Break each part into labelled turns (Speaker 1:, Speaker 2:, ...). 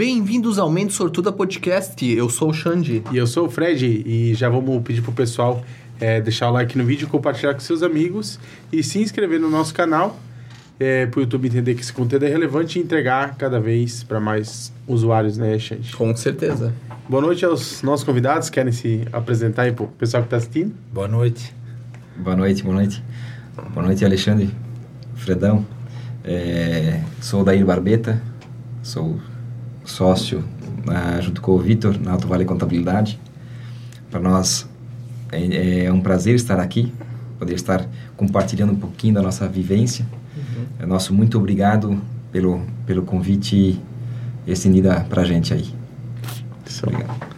Speaker 1: Bem-vindos ao Mente Sortuda Podcast. Eu sou o Xande.
Speaker 2: E eu sou o Fred. E já vamos pedir pro pessoal é, deixar o like no vídeo, compartilhar com seus amigos e se inscrever no nosso canal é, para o YouTube entender que esse conteúdo é relevante e entregar cada vez para mais usuários, né, Xande?
Speaker 1: Com certeza.
Speaker 2: Boa noite aos nossos convidados. Querem se apresentar aí pro pessoal que está assistindo?
Speaker 3: Boa noite.
Speaker 4: Boa noite, boa noite. Boa noite, Alexandre, Fredão. É, sou o Daír Barbeta, sou sócio uh, junto com o Vitor na Alto Vale Contabilidade. Para nós é, é, um prazer estar aqui, poder estar compartilhando um pouquinho da nossa vivência. Uhum. É nosso muito obrigado pelo, pelo convite estendido para a gente aí.
Speaker 3: Obrigado.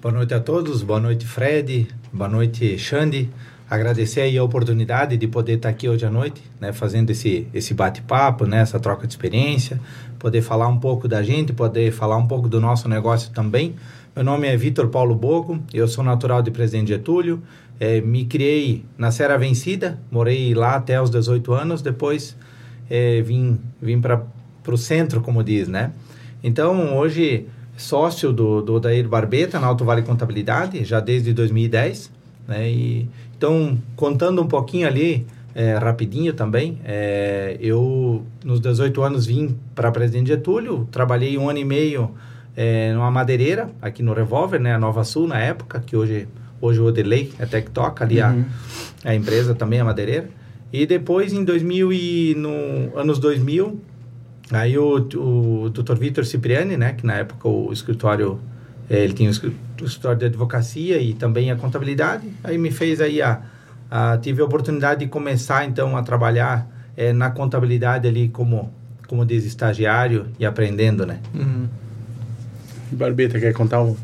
Speaker 3: Boa noite a todos, boa noite Fred, boa noite Xande agradecer aí a oportunidade de poder estar aqui hoje à noite, né, fazendo esse, esse bate-papo, né, essa troca de experiência, poder falar um pouco da gente, poder falar um pouco do nosso negócio também. Meu nome é Vitor Paulo Bogo, eu sou natural de Presidente Getúlio, é, me criei na Serra Vencida, morei lá até os 18 anos, depois é, vim, vim para o centro, como diz, né? Então, hoje, sócio do, do Daír Barbeta, na Alto Vale Contabilidade, já desde 2010, né? E então, contando um pouquinho ali, é, rapidinho também, é, eu nos 18 anos vim para Presidente Getúlio, trabalhei um ano e meio é, numa madeireira, aqui no Revolver, né, a Nova Sul na época, que hoje, hoje o Odelei até que toca ali uhum. a, a empresa também, a madeireira. E depois, em 2000 e no anos 2000, aí o, o Dr. Vitor Cipriani, né, que na época o escritório ele tinha o escritório de advocacia e também a contabilidade. Aí me fez aí a, a tive a oportunidade de começar então a trabalhar é, na contabilidade ali como como diz estagiário e aprendendo, né?
Speaker 2: Uhum. Barbeta quer contar um,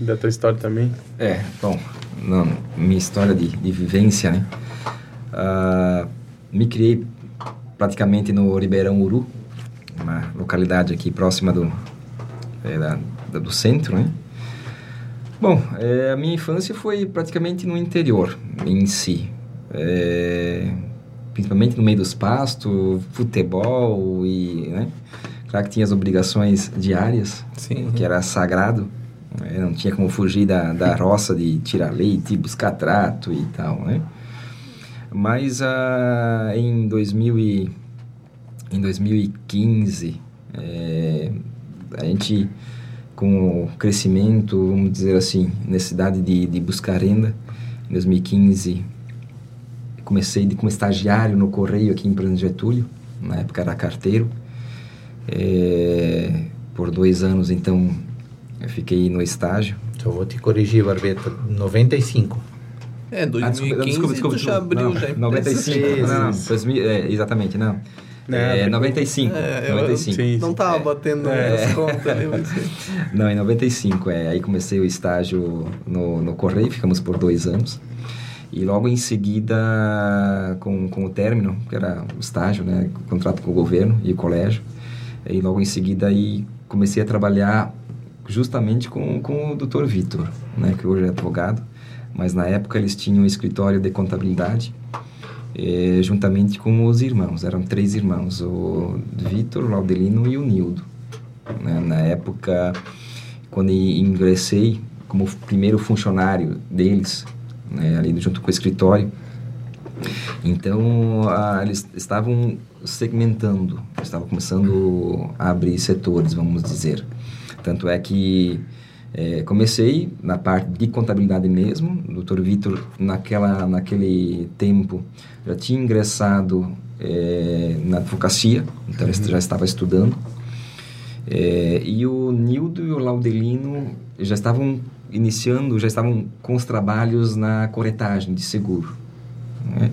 Speaker 2: da tua história também?
Speaker 4: É, bom, não, minha história de, de vivência, né? Uh, me criei praticamente no Ribeirão Uru, uma localidade aqui próxima do é, da, do centro, né? Bom, é, a minha infância foi praticamente no interior em si. É, principalmente no meio dos pastos, futebol e, né? Claro que tinha as obrigações diárias, Sim. que era sagrado. Né? Não tinha como fugir da, da roça de tirar leite, buscar trato e tal, né? Mas ah, em, 2000 e, em 2015, é, a gente com o crescimento, vamos dizer assim, necessidade de, de buscar renda. Em 2015, comecei de, como estagiário no Correio aqui em Presidente Getúlio, na época era carteiro. É, por dois anos, então, eu fiquei no estágio.
Speaker 3: Só vou te corrigir, Barbeta, 95.
Speaker 1: É, 2015 ah, desculpa, desculpa, desculpa, já abriu,
Speaker 4: não,
Speaker 1: já.
Speaker 4: 95, não, não, 2000, é, exatamente, não. É, é 95. É, 95.
Speaker 1: Eu, não tava batendo é. as contas mas...
Speaker 4: Não, em 95, é. Aí comecei o estágio no, no Correio, ficamos por dois anos. E logo em seguida, com, com o término, que era o estágio, né, o contrato com o governo e o colégio, e logo em seguida aí comecei a trabalhar justamente com, com o Dr. Vitor, né, que hoje é advogado, mas na época eles tinham um escritório de contabilidade é, juntamente com os irmãos. Eram três irmãos, o Vitor, o Laudelino e o Nildo. Né? Na época, quando ingressei como primeiro funcionário deles, né? ali junto com o escritório, então eles estavam segmentando, estavam começando a abrir setores, vamos dizer. Tanto é que é, comecei na parte de contabilidade mesmo. O Dr. Vitor, naquela, naquele tempo, já tinha ingressado é, na advocacia, então uhum. ele já estava estudando. É, e o Nildo e o Laudelino já estavam iniciando, já estavam com os trabalhos na corretagem de seguro. Né?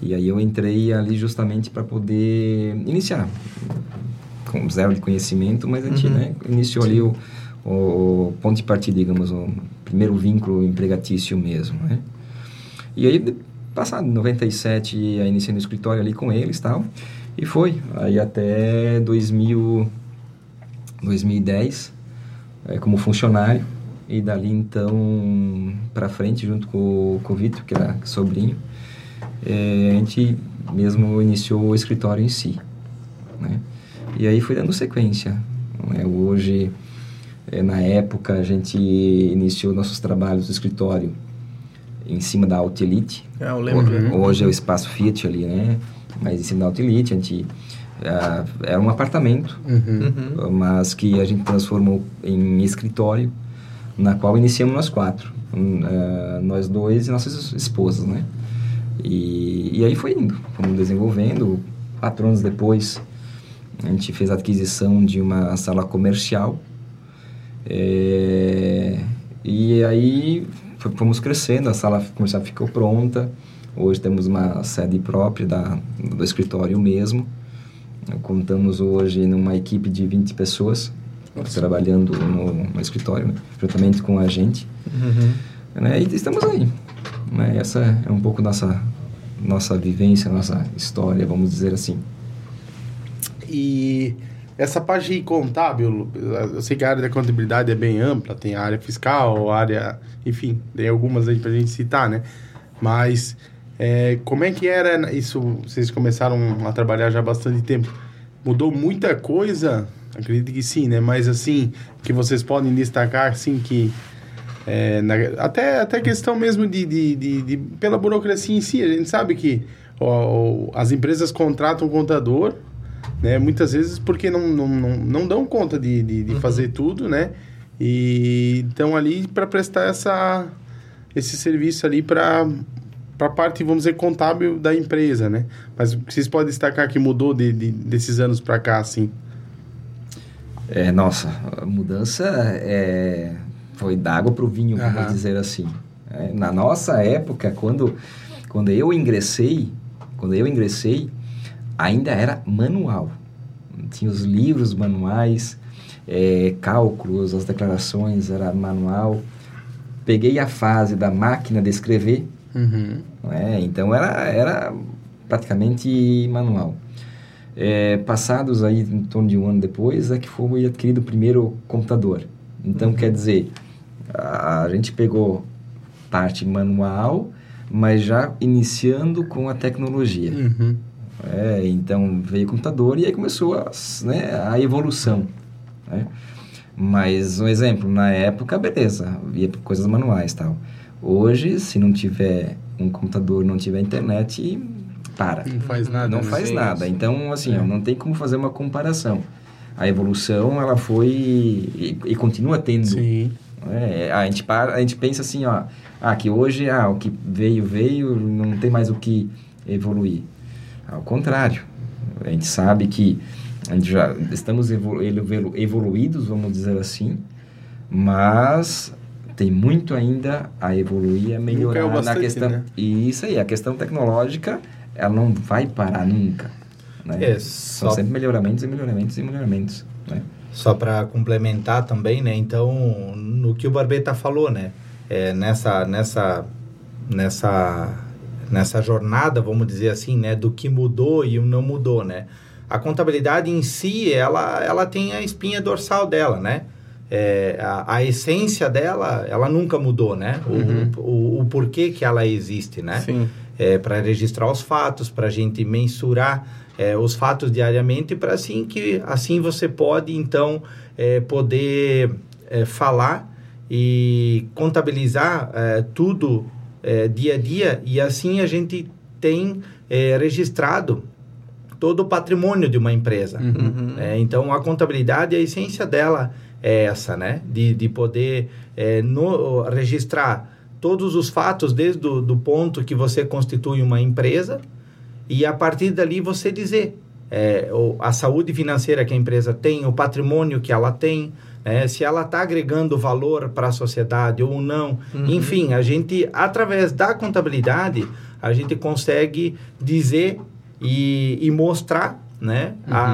Speaker 4: E aí eu entrei ali justamente para poder iniciar, com zero de conhecimento, mas a gente uhum. né, iniciou ali o o ponto de partida, digamos, o primeiro vínculo empregatício mesmo, né? E aí, passado 97, aí iniciei no escritório ali com eles tal, e foi. Aí até 2000, 2010, é, como funcionário, e dali então para frente, junto com, com o Vitor, que era sobrinho, é, a gente mesmo iniciou o escritório em si, né? E aí foi dando sequência É, hoje, é, na época, a gente iniciou nossos trabalhos no escritório em cima da Autelite.
Speaker 1: É, eu lembro.
Speaker 4: Hoje, hoje é o espaço Fiat ali, né? Mas em cima da Autelite, a gente... Uh, era um apartamento,
Speaker 1: Uhum.
Speaker 4: mas que a gente transformou em escritório, na qual iniciamos nós quatro. Eh, nós dois e nossas esposas, né? E, e aí foi indo, fomos desenvolvendo. Quatro anos depois, a gente fez a aquisição de uma sala comercial. Eh, e aí fomos crescendo, a sala comercial ficou pronta. Hoje temos uma sede própria da, do escritório mesmo. Contamos hoje numa equipe de 20 pessoas trabalhando no, no escritório, né? juntamente com a gente. Né? E estamos aí. Né? Essa é um pouco nossa nossa vivência, nossa história, vamos dizer assim.
Speaker 2: E essa parte contábil, eu sei que a área da contabilidade é bem ampla, tem a área fiscal, a área, enfim, tem algumas aí pra gente citar, né? Mas é, como é que era isso? Vocês começaram a trabalhar já há bastante tempo. Mudou muita coisa? Acredito que sim, né? Mas assim, que vocês podem destacar, assim, que é, na- até, até questão mesmo de, de, de- de- pela burocracia em si, a gente sabe que ó, as empresas contratam um contador, né? Muitas vezes porque não, não, não, não dão conta de, de, de fazer tudo, né? E estão ali para prestar essa, esse serviço ali para para a parte, vamos dizer, contábil da empresa, né? Mas o que vocês podem destacar que mudou de, de- desses anos para cá, assim?
Speaker 4: É, nossa, a mudança é, foi d'água para o vinho, vamos
Speaker 2: Aham.
Speaker 4: dizer assim. É, na nossa época, quando, quando eu ingressei, quando eu ingressei, ainda era manual. Tinha os livros manuais, é, cálculos, as declarações era manual. Peguei a fase da máquina de escrever,
Speaker 2: Uhum.
Speaker 4: né? Então era, era praticamente manual. É, passados aí em torno de um ano depois é que foi adquirido o primeiro computador. Então quer dizer, a, a gente pegou parte manual, mas já iniciando com a tecnologia.
Speaker 2: Uhum.
Speaker 4: É, então veio o computador e aí começou a, né, a evolução. Né? Mas um exemplo, na época, beleza, havia coisas manuais tal. Hoje, se não tiver um computador, não tiver internet, para.
Speaker 2: Não faz nada,
Speaker 4: Não
Speaker 2: né?
Speaker 4: faz nada. Então, assim,
Speaker 2: É.
Speaker 4: ó, não tem como fazer uma comparação. A evolução, ela foi e, e continua tendo.
Speaker 2: Sim.
Speaker 4: É, a gente para, a gente pensa assim, ó, ah, que hoje, ah, o que veio veio, não tem mais o que evoluir. Ao contrário, a gente sabe que a gente já estamos evolu evolu- evoluídos, vamos dizer assim, mas tem muito ainda a evoluir, a melhorar
Speaker 2: caiu
Speaker 4: na
Speaker 2: bastante,
Speaker 4: questão.
Speaker 2: né?
Speaker 4: E isso aí, a questão tecnológica, ela não vai parar nunca. Né?
Speaker 3: É,
Speaker 4: São sempre melhoramentos e melhoramentos e melhoramentos. Né?
Speaker 3: Só para complementar também, né? Então, no que o Barbeta falou, né? É, nessa, nessa, nessa, nessa jornada, vamos dizer assim, né? Do que mudou e o não mudou, né? A contabilidade em si, ela, ela tem a espinha dorsal dela, né? É, a, a essência dela, ela nunca mudou, né? O, o, o porquê que ela existe, né?
Speaker 1: Sim.
Speaker 3: é, para registrar os fatos, para a gente mensurar é, os fatos diariamente, para assim que assim você pode então é, poder é, falar e contabilizar é, tudo é, dia a dia e assim a gente tem é, registrado todo o patrimônio de uma empresa.
Speaker 1: Uhum.
Speaker 3: É, então, a contabilidade, a essência dela é essa, né? De, de poder é, no- registrar todos os fatos desde o do ponto que você constitui uma empresa e a partir dali você dizer é, a saúde financeira que a empresa tem, o patrimônio que ela tem, né? se ela está agregando valor para a sociedade ou não. Enfim, a gente, através da contabilidade, a gente consegue dizer e, e mostrar né, a,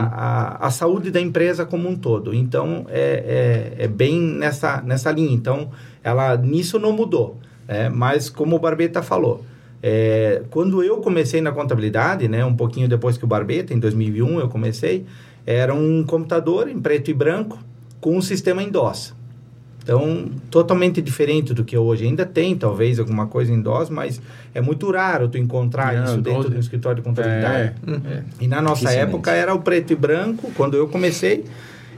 Speaker 3: a, a saúde da empresa como um todo. Então, é, é, é bem nessa, nessa linha. Então, ela nisso não mudou. né? mas, como o Barbeta falou, é, quando eu comecei na contabilidade, né, um pouquinho depois que o Barbeta, em 2001 eu comecei, era um computador em preto e branco com um sistema em DOS. Então, totalmente diferente do que hoje. Ainda tem, talvez, alguma coisa em DOS, mas é muito raro tu encontrar
Speaker 2: Não,
Speaker 3: isso dentro de um escritório de contabilidade.
Speaker 2: É.
Speaker 3: E na nossa época era o preto e branco, quando eu comecei,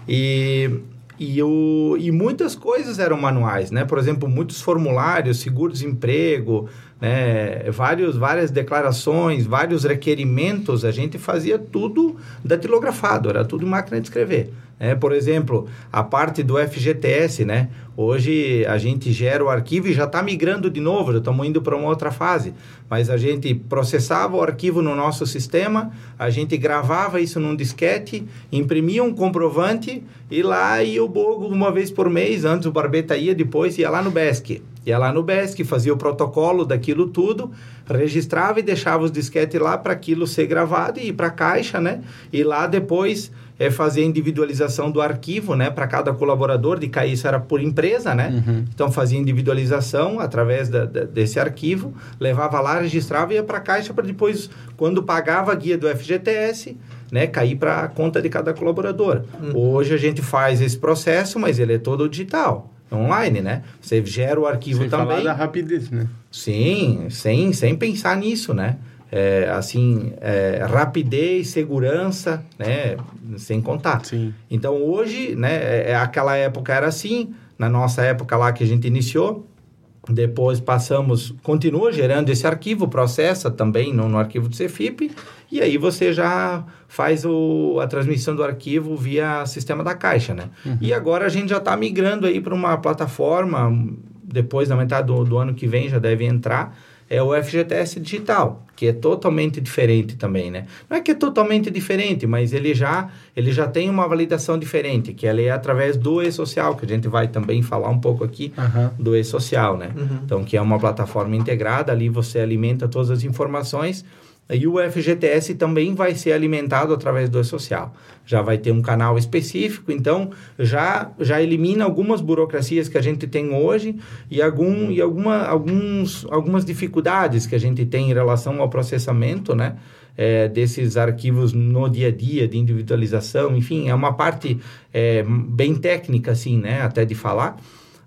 Speaker 3: E, e, o, e muitas coisas eram manuais, né? Por exemplo, muitos formulários, seguro-desemprego, né? Vários, várias declarações, vários requerimentos, a gente fazia tudo datilografado, era tudo máquina de escrever. É, por exemplo, a parte do FGTS, né? Hoje a gente gera o arquivo e já está migrando de novo, já estamos indo para uma outra fase. Mas a gente processava o arquivo no nosso sistema, a gente gravava isso num disquete, imprimia um comprovante e lá ia o Bogo uma vez por mês, antes o Barbeta ia, depois ia lá no BESC. Ia lá no BESC, fazia o protocolo daquilo tudo, registrava e deixava os disquetes lá para aquilo ser gravado e ir para a caixa, né? E lá depois é fazer a individualização do arquivo, né, para cada colaborador, de cair isso era por empresa, né? Uhum. Então fazia individualização através da, da, desse arquivo, levava lá, registrava e ia para a caixa para depois, quando pagava a guia do FGTS, né, cair para a conta de cada colaborador. Uhum. Hoje a gente faz esse processo, mas ele é todo digital online, né? Você gera o arquivo
Speaker 2: sem
Speaker 3: também.
Speaker 2: Falar da rapidez, né?
Speaker 3: Sim, sem, sem pensar nisso, né? É, assim, é, rapidez, segurança, né? Sem contar.
Speaker 2: Sim.
Speaker 3: Então, hoje, né? É, é, aquela época era assim, na nossa época lá que a gente iniciou, depois passamos, continua gerando esse arquivo, processa também no, no arquivo do Cefip, e aí você já faz o, a transmissão do arquivo via sistema da caixa, né? Uhum. E agora a gente já está migrando aí para uma plataforma, depois da metade do, do ano que vem já deve entrar, é o FGTS digital, que é totalmente diferente também, né? Não é que é totalmente diferente, mas ele já, ele já tem uma validação diferente, que ela é através do e-social, que a gente vai também falar um pouco aqui uhum. do e-social, né? Uhum. Então, que é uma plataforma integrada, ali você alimenta todas as informações e o FGTS também vai ser alimentado através do E-Social. Já vai ter um canal específico, então já, já elimina algumas burocracias que a gente tem hoje e, algum, e alguma, alguns, algumas dificuldades que a gente tem em relação ao processamento, né? É, desses arquivos no dia a dia, de individualização, enfim, é uma parte é, bem técnica, assim, né? Até de falar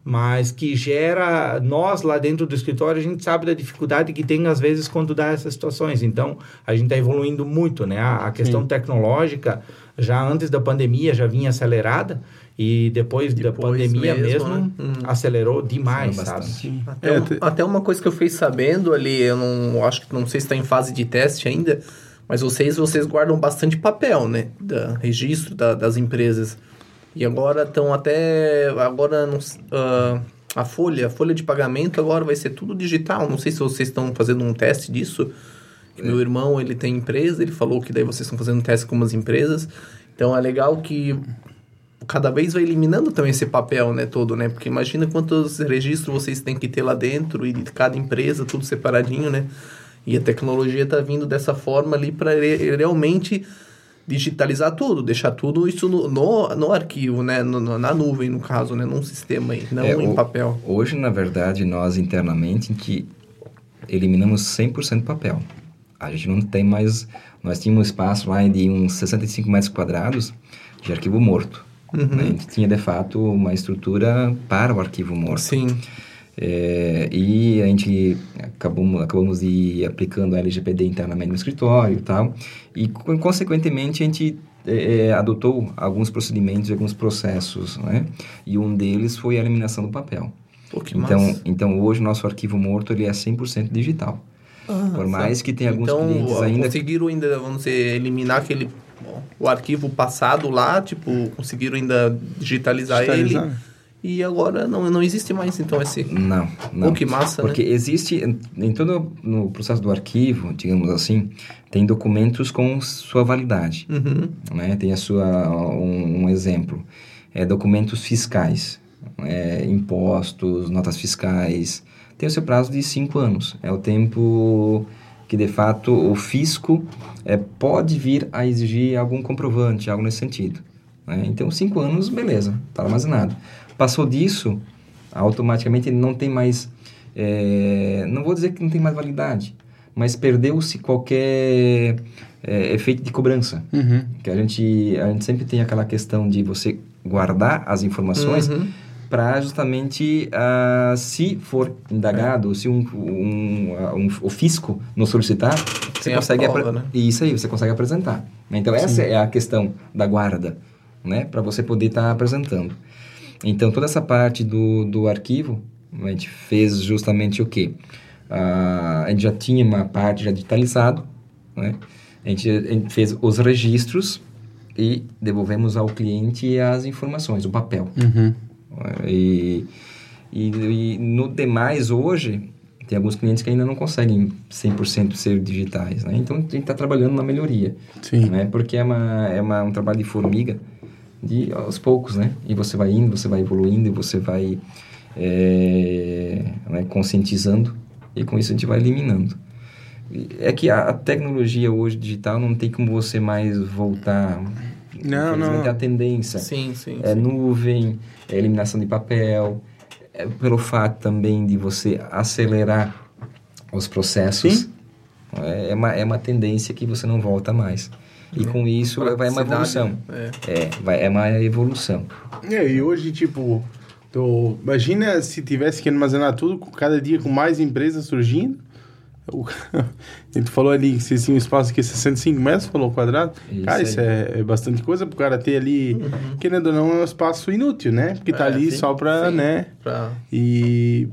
Speaker 3: mas que gera nós lá dentro do escritório a gente sabe da dificuldade que tem às vezes quando dá essas situações. Então a gente está evoluindo muito né? A, a questão Sim. tecnológica já antes da pandemia já vinha acelerada e depois, depois da pandemia mesmo, mesmo né? acelerou demais sabe?
Speaker 1: até, é, um, até uma coisa que eu fiquei sabendo ali eu não acho que não sei se está em fase de teste ainda mas vocês vocês guardam bastante papel né? Da registro da, das empresas e agora estão até. Agora uh, a folha, a folha de pagamento agora vai ser tudo digital. Não sei se vocês estão fazendo um teste disso. É. Meu irmão, ele tem empresa, ele falou que daí vocês estão fazendo um teste com umas empresas. Então é legal que cada vez vai eliminando também esse papel, né, todo, né? Porque imagina quantos registros vocês têm que ter lá dentro e de cada empresa, tudo separadinho, né? E a tecnologia está vindo dessa forma ali para realmente digitalizar tudo, deixar tudo isso no, no, no arquivo, né? No, no, na nuvem, no caso, né? Num sistema aí, não é, em o, papel.
Speaker 4: Hoje, na verdade, nós internamente que eliminamos 100% papel. A gente não tem mais... Nós tínhamos um espaço lá de uns 65 metros quadrados de arquivo morto. Uhum. Né? A gente tinha, de fato, uma estrutura para o arquivo morto.
Speaker 1: Sim.
Speaker 4: É, e a gente acabamos, acabamos de aplicando a LGPD internamente no escritório e tal. E, consequentemente, a gente é, é, adotou alguns procedimentos e alguns processos, né? E um deles foi a eliminação do papel.
Speaker 1: Pô,
Speaker 4: então,
Speaker 1: massa.
Speaker 4: então, hoje, o nosso arquivo morto ele é 100% digital. Ah, Por mais que tenha alguns
Speaker 1: então,
Speaker 4: clientes ainda...
Speaker 1: conseguiram ainda, vamos dizer, eliminar aquele... O arquivo passado lá, tipo, conseguiram ainda digitalizar, digitalizar. ele e agora não, não existe mais, então, esse...
Speaker 4: Não, não.
Speaker 1: Oh, que massa,
Speaker 4: Porque
Speaker 1: né?
Speaker 4: existe, em todo no processo do arquivo, digamos assim, tem documentos com sua validade,
Speaker 1: uhum.
Speaker 4: né? Tem a sua, um, um exemplo, é documentos fiscais, é, impostos, notas fiscais, tem o seu prazo de cinco anos. É o tempo que, de fato, o fisco é, pode vir a exigir algum comprovante, algo nesse sentido. Né? Então, cinco anos, beleza, está armazenado. Passou disso, automaticamente ele não tem mais. É, não vou dizer que não tem mais validade, mas perdeu-se qualquer é, efeito de cobrança.
Speaker 1: Uhum.
Speaker 4: Que a gente, a gente sempre tem aquela questão de você guardar as informações. Uhum para justamente, uh, se for indagado, é. se um, um, um, o fisco nos solicitar, você consegue... Prova, né? Isso aí, você consegue apresentar. Então, Sim. essa é a questão da guarda. né, para você poder estar tá apresentando. Então, toda essa parte do, do arquivo, a gente fez justamente o quê? Uh, a gente já tinha uma parte já digitalizado, né? A gente, a gente, fez os registros e devolvemos ao cliente as informações, o papel.
Speaker 2: Uhum.
Speaker 4: E, e, e, no demais, hoje, tem alguns clientes que ainda não conseguem 100% ser digitais, né? Então, a gente está trabalhando na melhoria.
Speaker 2: Sim.
Speaker 4: Né? Porque é, uma, é uma, um trabalho de formiga, de aos poucos, né? E você vai indo, você vai evoluindo, você vai é, né, conscientizando e com isso a gente vai eliminando. É que a, a tecnologia hoje digital não tem como você mais voltar.
Speaker 2: Não, não.
Speaker 4: É a tendência.
Speaker 1: Sim, sim.
Speaker 4: É
Speaker 1: sim.
Speaker 4: nuvem, é eliminação de papel, é pelo fato também de você acelerar os processos.
Speaker 2: Sim.
Speaker 4: É, é uma, é uma tendência que você não volta mais. E com isso vai uma evolução.
Speaker 1: É.
Speaker 4: É, vai, é uma evolução.
Speaker 2: É, e hoje, tipo, tô, imagina se tivesse que armazenar tudo, cada dia com mais empresas surgindo. O, tu falou ali que vocês tinham um espaço aqui 65 metros, falou quadrado.
Speaker 4: Isso
Speaker 2: cara,
Speaker 4: aí.
Speaker 2: isso é, é bastante coisa pro cara ter ali,
Speaker 1: Uhum.
Speaker 2: querendo ou não, é um espaço inútil, né? Porque tá
Speaker 1: É,
Speaker 2: ali
Speaker 1: sim,
Speaker 2: só pra,
Speaker 1: sim.
Speaker 2: né?
Speaker 1: Pra...
Speaker 2: E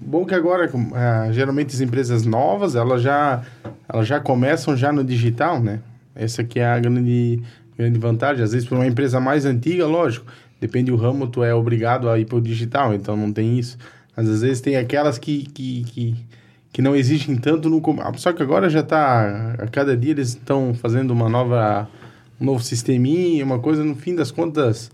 Speaker 2: bom que agora, ah, geralmente as empresas novas, elas já, elas já começam já no digital, né? Essa que é a grande, grande vantagem. Às vezes, para uma empresa mais antiga, lógico, depende do ramo, tu é obrigado a ir para o digital, então não tem isso. Mas às vezes tem aquelas que, que, que, que não exigem tanto no... Só que agora já está... A cada dia eles estão fazendo uma nova... Um novo sisteminha, uma coisa, no fim das contas...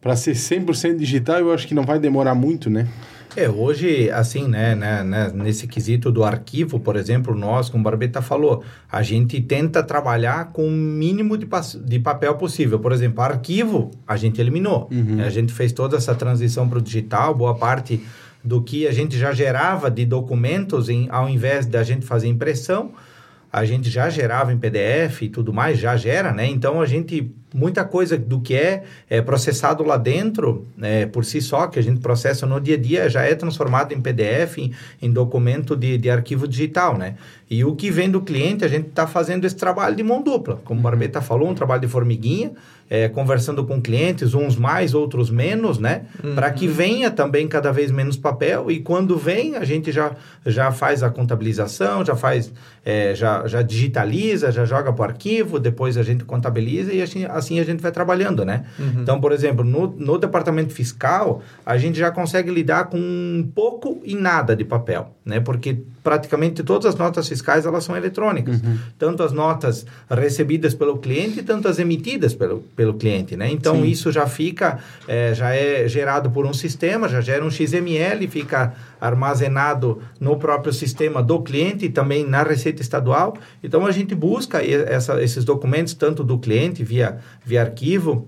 Speaker 2: Para ser 100% digital, eu acho que não vai demorar muito, né?
Speaker 3: É, hoje, assim, né, né, né, nesse quesito do arquivo, por exemplo, nós, como o Barbeta falou, a gente tenta trabalhar com o mínimo de, de papel possível. Por exemplo, arquivo, a gente eliminou.
Speaker 2: Uhum.
Speaker 3: A gente fez toda essa transição para o digital, boa parte do que a gente já gerava de documentos, em, ao invés da gente fazer impressão, a gente já gerava em PDF e tudo mais, já gera, né? Então a gente, muita coisa do que é, é processado lá dentro, né, por si só, que a gente processa no dia a dia, já é transformado em PDF, em, em documento de, de arquivo digital, né? E o que vem do cliente, a gente está fazendo esse trabalho de mão dupla, como o Barbeta falou, um trabalho de formiguinha, é, conversando com clientes, uns mais, outros menos, né? Para que venha também cada vez menos papel e quando vem, a gente já, já faz a contabilização, já faz, é, já, já digitaliza, já joga para o arquivo, depois a gente contabiliza e assim, assim a gente vai trabalhando, né? Então, por exemplo, no, no departamento fiscal, a gente já consegue lidar com pouco e nada de papel, né? Porque praticamente todas as notas fiscais elas são eletrônicas, tanto as notas recebidas pelo cliente, tanto as emitidas pelo, pelo cliente, né? Então
Speaker 2: Sim.
Speaker 3: isso já fica, é, já é gerado por um sistema, já gera um XML, fica armazenado no próprio sistema do cliente e também na Receita Estadual. Então a gente busca essa, esses documentos tanto do cliente via, via arquivo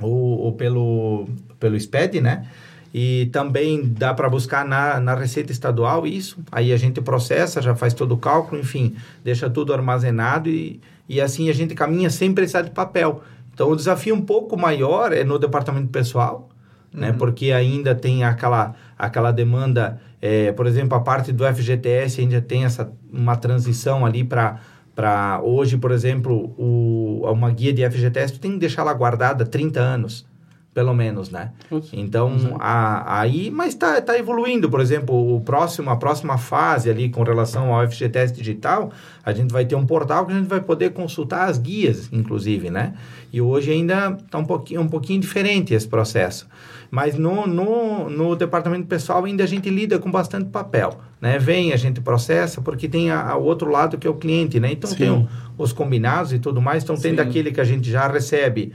Speaker 3: ou, ou pelo, pelo SPED, né? E também dá para buscar na, na Receita Estadual isso. Aí a gente processa, já faz todo o cálculo, enfim, deixa tudo armazenado e, e assim a gente caminha sem precisar de papel. Então o desafio um pouco maior é no departamento pessoal, né? Porque ainda tem aquela, aquela demanda, é, por exemplo, a parte do FGTS ainda tem essa, uma transição ali para para hoje, por exemplo, o, uma guia de FGTS, tu tem que deixar ela guardada 30 anos, pelo menos, né? Então, a, aí, mas tá, tá evoluindo, por exemplo, o próximo, a próxima fase ali com relação ao FGTS digital, a gente vai ter um portal que a gente vai poder consultar as guias, inclusive, né? E hoje ainda está um pouquinho, um pouquinho diferente esse processo. Mas no, no, no departamento pessoal ainda a gente lida com bastante papel, né? Vem, a gente processa, porque tem a, a outro lado que é o cliente, né? Então
Speaker 2: Sim.
Speaker 3: tem o- os combinados e tudo mais, então tem
Speaker 1: Sim.
Speaker 3: daquele que a gente já recebe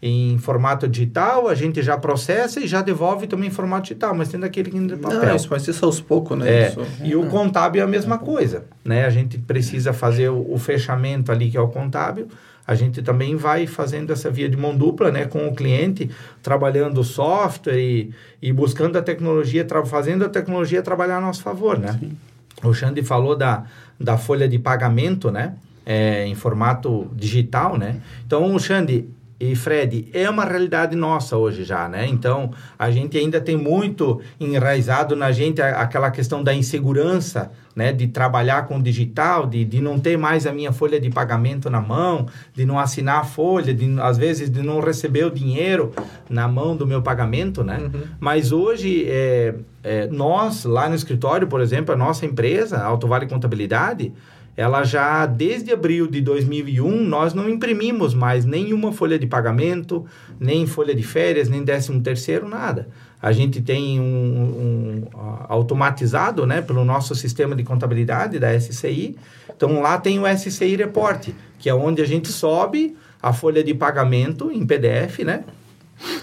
Speaker 3: em formato digital, a gente já processa e já devolve também em formato digital, mas tem daquele que ainda é papel.
Speaker 1: Não, isso, mas isso aos poucos, né?
Speaker 3: É,
Speaker 1: Isso-
Speaker 3: e o contábil é a mesma coisa, né? A gente precisa fazer o, o fechamento ali, que é o contábil. A gente também vai fazendo essa via de mão dupla, né? Com o cliente, trabalhando o software e, e buscando a tecnologia, fazendo a tecnologia trabalhar a nosso favor, né? O Xande falou da, da folha de pagamento, né? É, em formato digital, né? Então, Xande, e Fred, é uma realidade nossa hoje já, né? Então, a gente ainda tem muito enraizado na gente aquela questão da insegurança, né? De trabalhar com digital, de, de não ter mais a minha folha de pagamento na mão, de não assinar a folha, de, às vezes de não receber o dinheiro na mão do meu pagamento, né? Uhum. Mas hoje, é, é, nós, lá no escritório, por exemplo, a nossa empresa, Alto Vale Contabilidade, ela já desde abril de 2001 nós não imprimimos mais nenhuma folha de pagamento, nem folha de férias, nem décimo terceiro, nada. A gente tem um, um automatizado, né, pelo nosso sistema de contabilidade da SCI. Então lá tem o SCI Report, que é onde a gente sobe a folha de pagamento em PDF, né?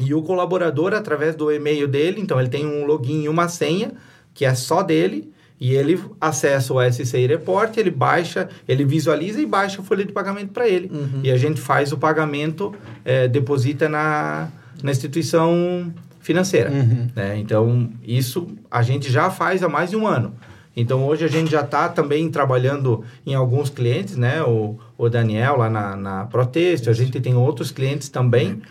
Speaker 3: E o colaborador através do e-mail dele, então ele tem um login e uma senha que é só dele e ele acessa o SCI Report, ele baixa, ele visualiza e baixa a folha de pagamento para ele. Uhum. E a gente faz o pagamento, é, deposita na, na instituição financeira. Uhum. Né? Então, isso a gente já faz há mais de um ano. Então, hoje a gente já está também trabalhando em alguns clientes, né? O, o Daniel lá na, na Proteste, a gente tem outros clientes também. Uhum.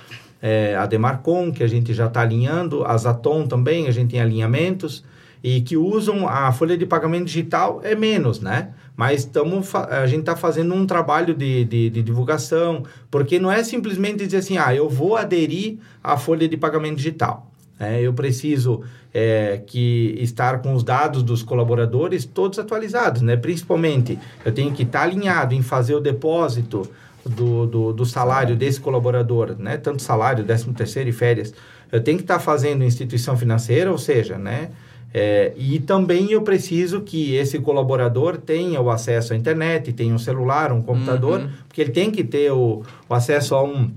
Speaker 3: É, a Demarcon, que a gente já está alinhando, a Zaton também, a gente tem alinhamentos e que usam a folha de pagamento digital é menos, né? Mas tamo, a gente está fazendo um trabalho de, de, de, divulgação, porque não é simplesmente dizer assim, ah, eu vou aderir à folha de pagamento digital. É, eu preciso é, que estar com os dados dos colaboradores todos atualizados, né? Principalmente, eu tenho que estar tá alinhado em fazer o depósito do, do, do, salário desse colaborador, né? Tanto salário, décimo terceiro e férias. Eu tenho que estar tá fazendo instituição financeira, ou seja, né? É, e também eu preciso que esse colaborador tenha o acesso à internet, tenha um celular, um computador, uhum. porque ele tem que ter o, o acesso a um,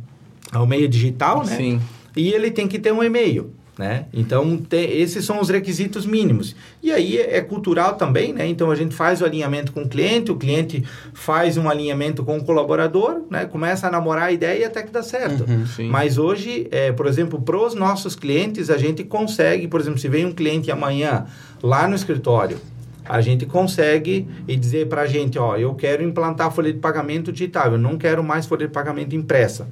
Speaker 3: ao meio digital, né? Sim. E ele tem que ter um e-mail. Né? Então, esses são os requisitos mínimos. E aí é, é, cultural também, né? Então, a gente faz o alinhamento com o cliente, o cliente faz um alinhamento com o colaborador, né? Começa a namorar a ideia até que dá certo. Uhum, Mas hoje, é, por exemplo, para os nossos clientes, a gente consegue, por exemplo, se vem um cliente amanhã lá no escritório, a gente consegue e dizer para a gente, ó, eu quero implantar folha de pagamento digital, eu não quero mais folha de pagamento impressa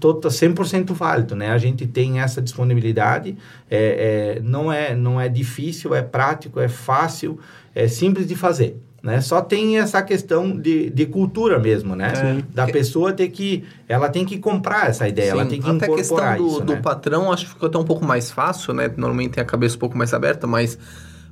Speaker 3: todo 100% válido, né? A gente tem essa disponibilidade, é, é, não, é, não é difícil, é prático, é fácil, é simples de fazer. Né? Só tem essa questão de, de cultura mesmo, né? É. Da pessoa ter que... Ela tem que comprar essa ideia, Sim. ela tem que até incorporar
Speaker 1: a questão do,
Speaker 3: isso,
Speaker 1: do
Speaker 3: né?
Speaker 1: patrão, acho que ficou até um pouco mais fácil, né? Normalmente tem a cabeça um pouco mais aberta, mas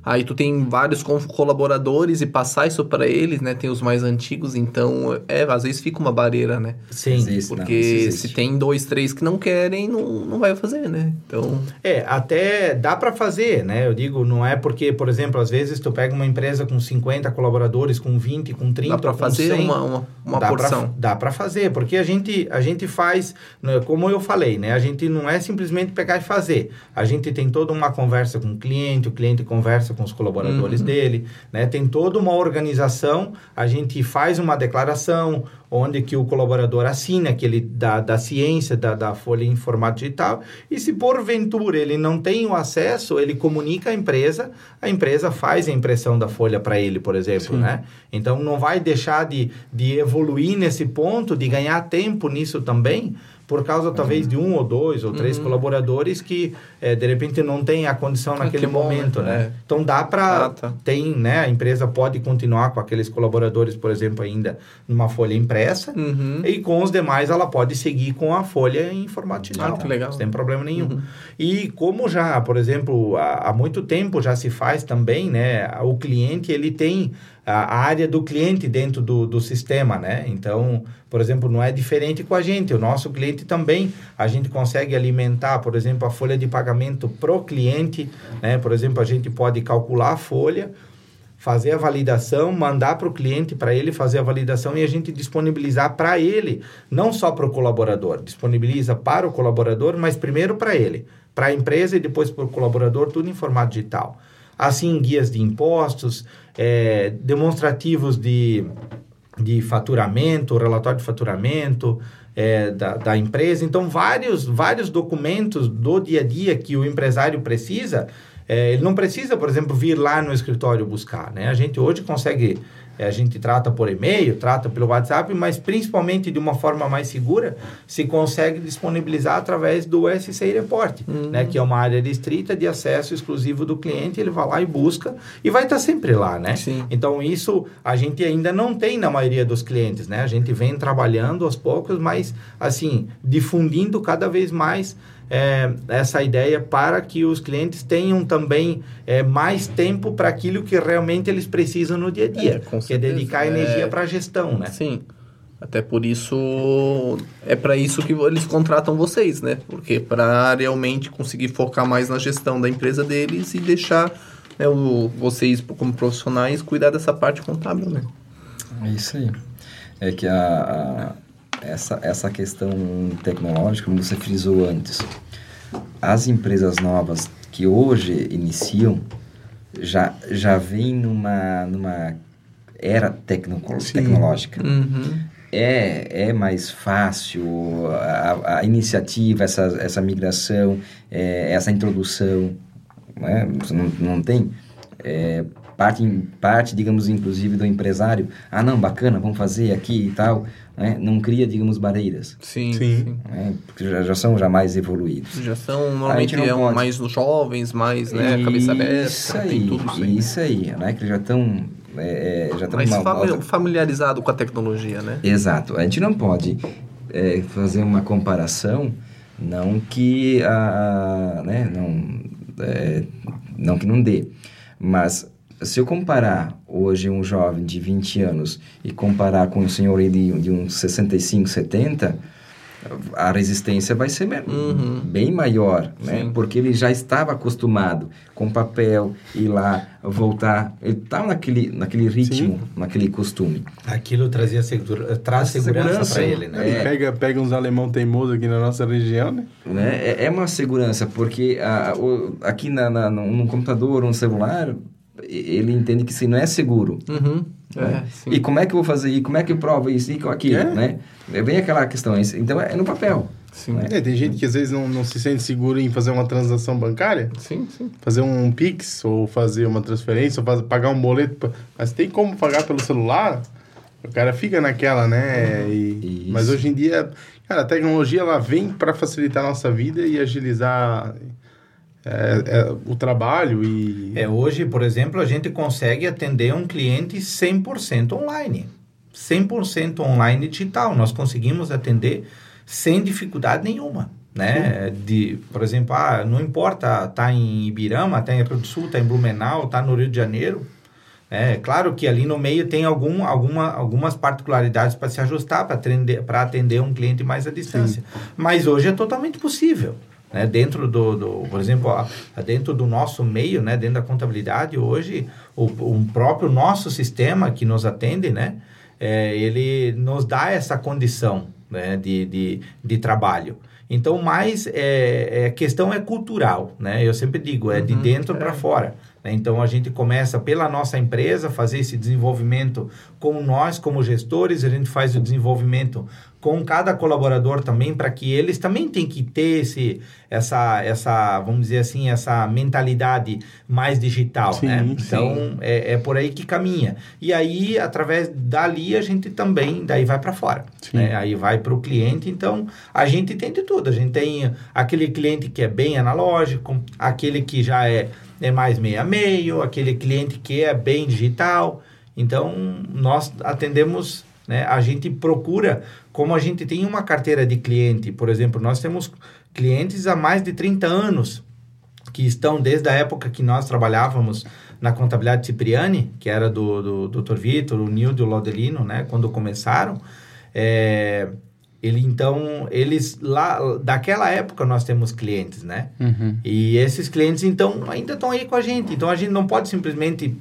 Speaker 1: Aí tu tem vários colaboradores e passar isso para eles, né? Tem os mais antigos, então é, às vezes fica uma barreira, né?
Speaker 3: Sim.
Speaker 1: Existe, porque não, se tem dois, três que não querem, não, não vai fazer, né? Então...
Speaker 3: É, até dá para fazer, né? Eu digo, não é porque, por exemplo, às vezes tu pega uma empresa com 50 colaboradores, com 20, com 30,
Speaker 1: Dá para fazer 100, uma, uma, uma
Speaker 3: dá
Speaker 1: porção.
Speaker 3: Pra, dá para fazer, porque a gente, a gente faz, né, como eu falei, né? A gente não é simplesmente pegar e fazer. A gente tem toda uma conversa com o cliente, o cliente conversa com os colaboradores uhum. dele, né? Tem toda uma organização, a gente faz uma declaração onde que o colaborador assina aquele da, da ciência da, da folha em formato digital e se porventura ele não tem o acesso, ele comunica à empresa, a empresa faz a impressão da folha para ele, por exemplo, Sim. né? Então não vai deixar de, de evoluir nesse ponto, de ganhar tempo nisso também, por causa talvez uhum. de um ou dois ou três uhum. colaboradores que é, de repente não tem a condição ah, naquele momento, né? É. Então dá para ah, tá. tem, né? A empresa pode continuar com aqueles colaboradores, por exemplo, ainda numa folha impressa uhum. e com os demais ela pode seguir com a folha em formato digital.
Speaker 1: Ah, que legal.
Speaker 3: Sem problema nenhum. Uhum. E como já, por exemplo, há, há muito tempo já se faz também, né? O cliente ele tem a área do cliente dentro do, do sistema, né? Então, por exemplo, não é diferente com a gente. O nosso cliente também, a gente consegue alimentar, por exemplo, a folha de pagamento pro cliente, né? Por exemplo, a gente pode calcular a folha, fazer a validação, mandar para o cliente para ele fazer a validação e a gente disponibilizar para ele, não só para o colaborador, disponibiliza para o colaborador, mas primeiro para ele, para a empresa e depois para o colaborador, tudo em formato digital. Assim, guias de impostos, é, demonstrativos de, de faturamento, relatório de faturamento é, da, da empresa. Então, vários, vários documentos do dia a dia que o empresário precisa, é, ele não precisa, por exemplo, vir lá no escritório buscar, né? A gente hoje consegue a gente trata por e-mail, trata pelo WhatsApp, mas principalmente de uma forma mais segura, se consegue disponibilizar através do SC Report, uhum. né, que é uma área restrita de acesso exclusivo do cliente, ele vai lá e busca e vai estar sempre lá, né?
Speaker 1: Sim.
Speaker 3: Então isso a gente ainda não tem na maioria dos clientes, né? A gente vem trabalhando aos poucos, mas assim, difundindo cada vez mais é, essa ideia para que os clientes tenham também é, mais tempo para aquilo que realmente eles precisam no dia a dia, é, que é dedicar energia é. para a gestão, né?
Speaker 1: Sim. Até por isso é para isso que eles contratam vocês, né? Porque para realmente conseguir focar mais na gestão da empresa deles e deixar né, o, vocês como profissionais cuidar dessa parte contábil, né?
Speaker 4: É isso aí. É que a, essa, essa questão tecnológica, como você frisou antes, as empresas novas que hoje iniciam já, já vêm numa, numa era tecno tecnológica.
Speaker 1: Uhum.
Speaker 4: É, é mais fácil a, a iniciativa, essa, essa migração, é, essa introdução. Né? Não, não tem é, parte, parte, digamos, inclusive do empresário. Ah, não, bacana, vamos fazer aqui e tal né? não cria, digamos, barreiras.
Speaker 1: Sim, sim.
Speaker 4: Né? Porque já, já, são já mais evoluídos.
Speaker 1: Já são, normalmente, é pode... mais jovens, mais, né, cabeça aberta,
Speaker 4: isso aí, tudo assim. Isso aí, né? Que já estão... É, é, já
Speaker 1: mais uma, familiarizado com a tecnologia, né?
Speaker 4: Exato. A gente não pode é, fazer uma comparação, não que a... Né, não, é, não que não dê, mas se eu comparar hoje um jovem de 20 anos e comparar com um senhor de, de uns 65, 70, a resistência vai ser uhum. bem maior, né? Porque ele já estava acostumado com papel, ir lá, voltar. Ele estava naquele, naquele ritmo, Sim. naquele costume.
Speaker 3: Aquilo trazia segura, traz segurança para ele, né?
Speaker 2: É, pega, pega uns alemão teimoso aqui na nossa região, né?
Speaker 4: né? É, é uma segurança, porque a, o, aqui na, na, no computador, no celular, ele entende que isso não é seguro.
Speaker 1: Uhum.
Speaker 4: Né? É, e como é que eu vou fazer? E como é que eu provo isso e aquilo, é? né? É bem aquela questão. Então, é no papel.
Speaker 2: Sim. Né? É, tem gente que às vezes não, não se sente seguro em fazer uma transação bancária.
Speaker 1: Sim, sim.
Speaker 2: Fazer um Pix, ou fazer uma transferência, ou fazer, pagar um boleto. Mas tem como pagar pelo celular? O cara fica naquela, né? E, mas hoje em dia, cara, a tecnologia ela vem para facilitar a nossa vida e agilizar é, é, o trabalho e...
Speaker 3: É, hoje, por exemplo, a gente consegue atender um cliente 100% online. 100% online digital. Nós conseguimos atender sem dificuldade nenhuma. Né? De, por exemplo, ah, não importa, tá em Ibirama, tá em Rio do Sul, tá em Blumenau, tá no Rio de Janeiro. É claro que ali no meio tem algum, alguma, algumas particularidades para se ajustar, para atender, atender um cliente mais à distância. Sim. Mas hoje é totalmente possível. Né? Dentro do, do, por exemplo, dentro do nosso meio, né? dentro da contabilidade, hoje, o, o próprio nosso sistema que nos atende, né? É, ele nos dá essa condição né? de, de, de trabalho. Então, mais é, é, questão é cultural, né? Eu sempre digo, é de uhum, dentro é. para fora. Né? Então, a gente começa pela nossa empresa, fazer esse desenvolvimento com nós, como gestores, a gente faz o desenvolvimento com cada colaborador também, para que eles também têm que ter esse, essa, essa, vamos dizer assim, essa mentalidade mais digital, sim, né? Então, é, é, por aí que caminha. E aí, através dali, a gente também, daí vai para fora, né? Aí vai para o cliente, então, a gente tem de tudo. A gente tem aquele cliente que é bem analógico, aquele que já é, é mais meio a meio, aquele cliente que é bem digital. Então, nós atendemos né? A gente procura, como a gente tem uma carteira de cliente, por exemplo, nós temos clientes há mais de 30 anos que estão desde a época que nós trabalhávamos na contabilidade Cipriani, que era do, do Dr. Vitor, o Nildo e o Laudelino, né? Quando começaram, é, ele então eles lá daquela época nós temos clientes né
Speaker 1: uhum.
Speaker 3: e esses clientes então ainda estão aí com a gente então a gente não pode simplesmente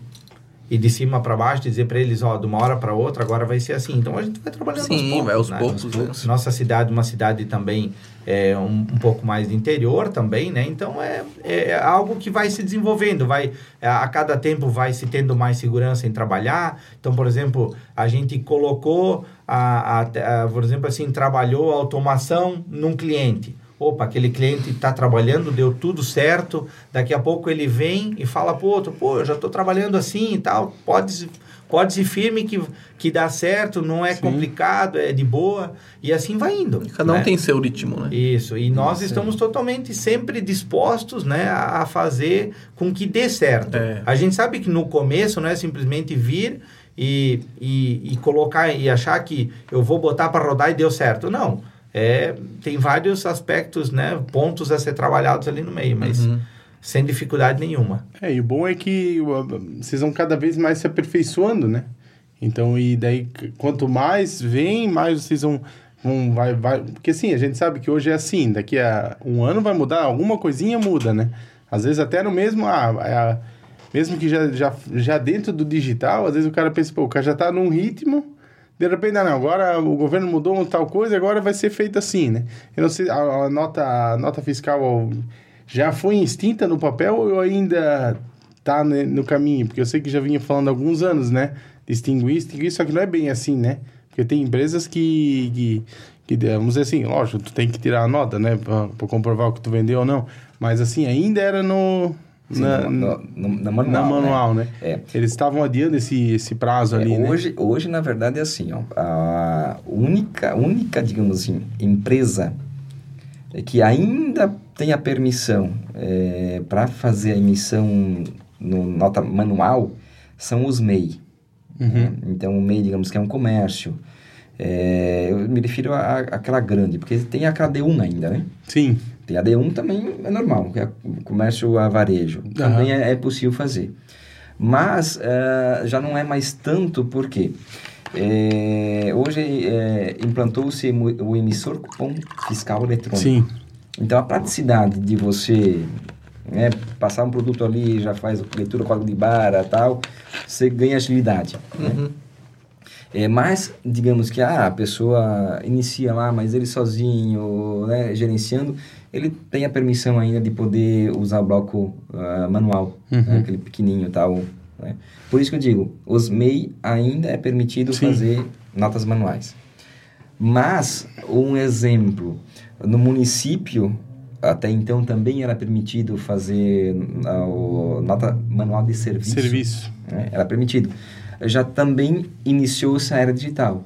Speaker 3: e de cima para baixo dizer para eles, ó, de uma hora para outra agora vai ser assim. Então a gente vai trabalhando
Speaker 1: Sim,
Speaker 3: aos poucos.
Speaker 1: vai aos né? poucos, né?
Speaker 3: Nossa cidade, uma cidade também é um, um, pouco mais de interior também, né? Então é, é algo que vai se desenvolvendo, vai a cada tempo vai se tendo mais segurança em trabalhar. Então, por exemplo, a gente colocou a, a, a por exemplo assim, trabalhou a automação num cliente opa, aquele cliente está trabalhando, deu tudo certo, daqui a pouco ele vem e fala pro outro, pô, eu já estou trabalhando assim e tal, pode pode ir firme que, que dá certo, não é Sim. complicado, é de boa, e assim vai indo.
Speaker 1: Cada um né? tem seu ritmo, né?
Speaker 3: Isso, e nós Sim. estamos totalmente sempre dispostos né, a fazer com que dê certo. É. A gente sabe que no começo não é simplesmente vir e, e, e colocar e achar que eu vou botar para rodar e deu certo. Não, é, tem vários aspectos, né, pontos a ser trabalhados ali no meio, mas... Uhum sem dificuldade nenhuma.
Speaker 2: É, e o bom é que vocês vão cada vez mais se aperfeiçoando, né? Então, e daí, quanto mais vem, mais vocês vão, vão vai, vai... Porque assim, a gente sabe que hoje é assim, daqui a um ano vai mudar, alguma coisinha muda, né? Às vezes até no mesmo... Ah, é mesmo que já, já, já dentro do digital, às vezes o cara pensa, pô, o cara já tá num ritmo... De repente, não, agora o governo mudou tal coisa, agora vai ser feito assim, né? Eu não sei, a, a nota, a nota fiscal já foi extinta no papel ou ainda está no caminho? Porque eu sei que já vinha falando há alguns anos, né? Distinguir, extinguir, só que não é bem assim, né? Porque tem empresas que, que, que vamos dizer assim, lógico, tu tem que tirar a nota, né? Para comprovar o que tu vendeu ou não. Mas assim, ainda era no... Na, manual, na manual, né? né? É. Eles estavam adiando esse, esse prazo
Speaker 4: é,
Speaker 2: ali,
Speaker 4: hoje,
Speaker 2: né?
Speaker 4: Hoje, na verdade, é assim, ó, a única, única, digamos assim, empresa que ainda tem a permissão é, para fazer a emissão no nota manual são os MEI. Uhum. Né? Então, o MEI, digamos que é um comércio. É, eu me refiro àquela grande, porque tem a D1 ainda, né?
Speaker 2: Sim.
Speaker 4: Tem a D1 também, é normal, que é comércio a varejo. Uhum. Também é, é, possível fazer. Mas uh, já não é mais tanto, porque é, hoje é, implantou-se o emissor cupom fiscal eletrônico. Sim. Então, a praticidade de você né, passar um produto ali, já faz leitura código de barra tal, você ganha agilidade. Né? Uhum. Né? É, mas, digamos que ah, a pessoa inicia lá, mas ele sozinho, né, gerenciando, ele tem a permissão ainda de poder usar o bloco uh, manual, né, uhum. né, aquele pequenininho tal. Né? Por isso que eu digo, os MEI ainda é permitido Sim. fazer notas manuais. Mas, um exemplo, no município, até então também era permitido fazer a, nota manual de serviço.
Speaker 2: Serviço.
Speaker 4: Né? Era permitido. Já também iniciou-se a era digital.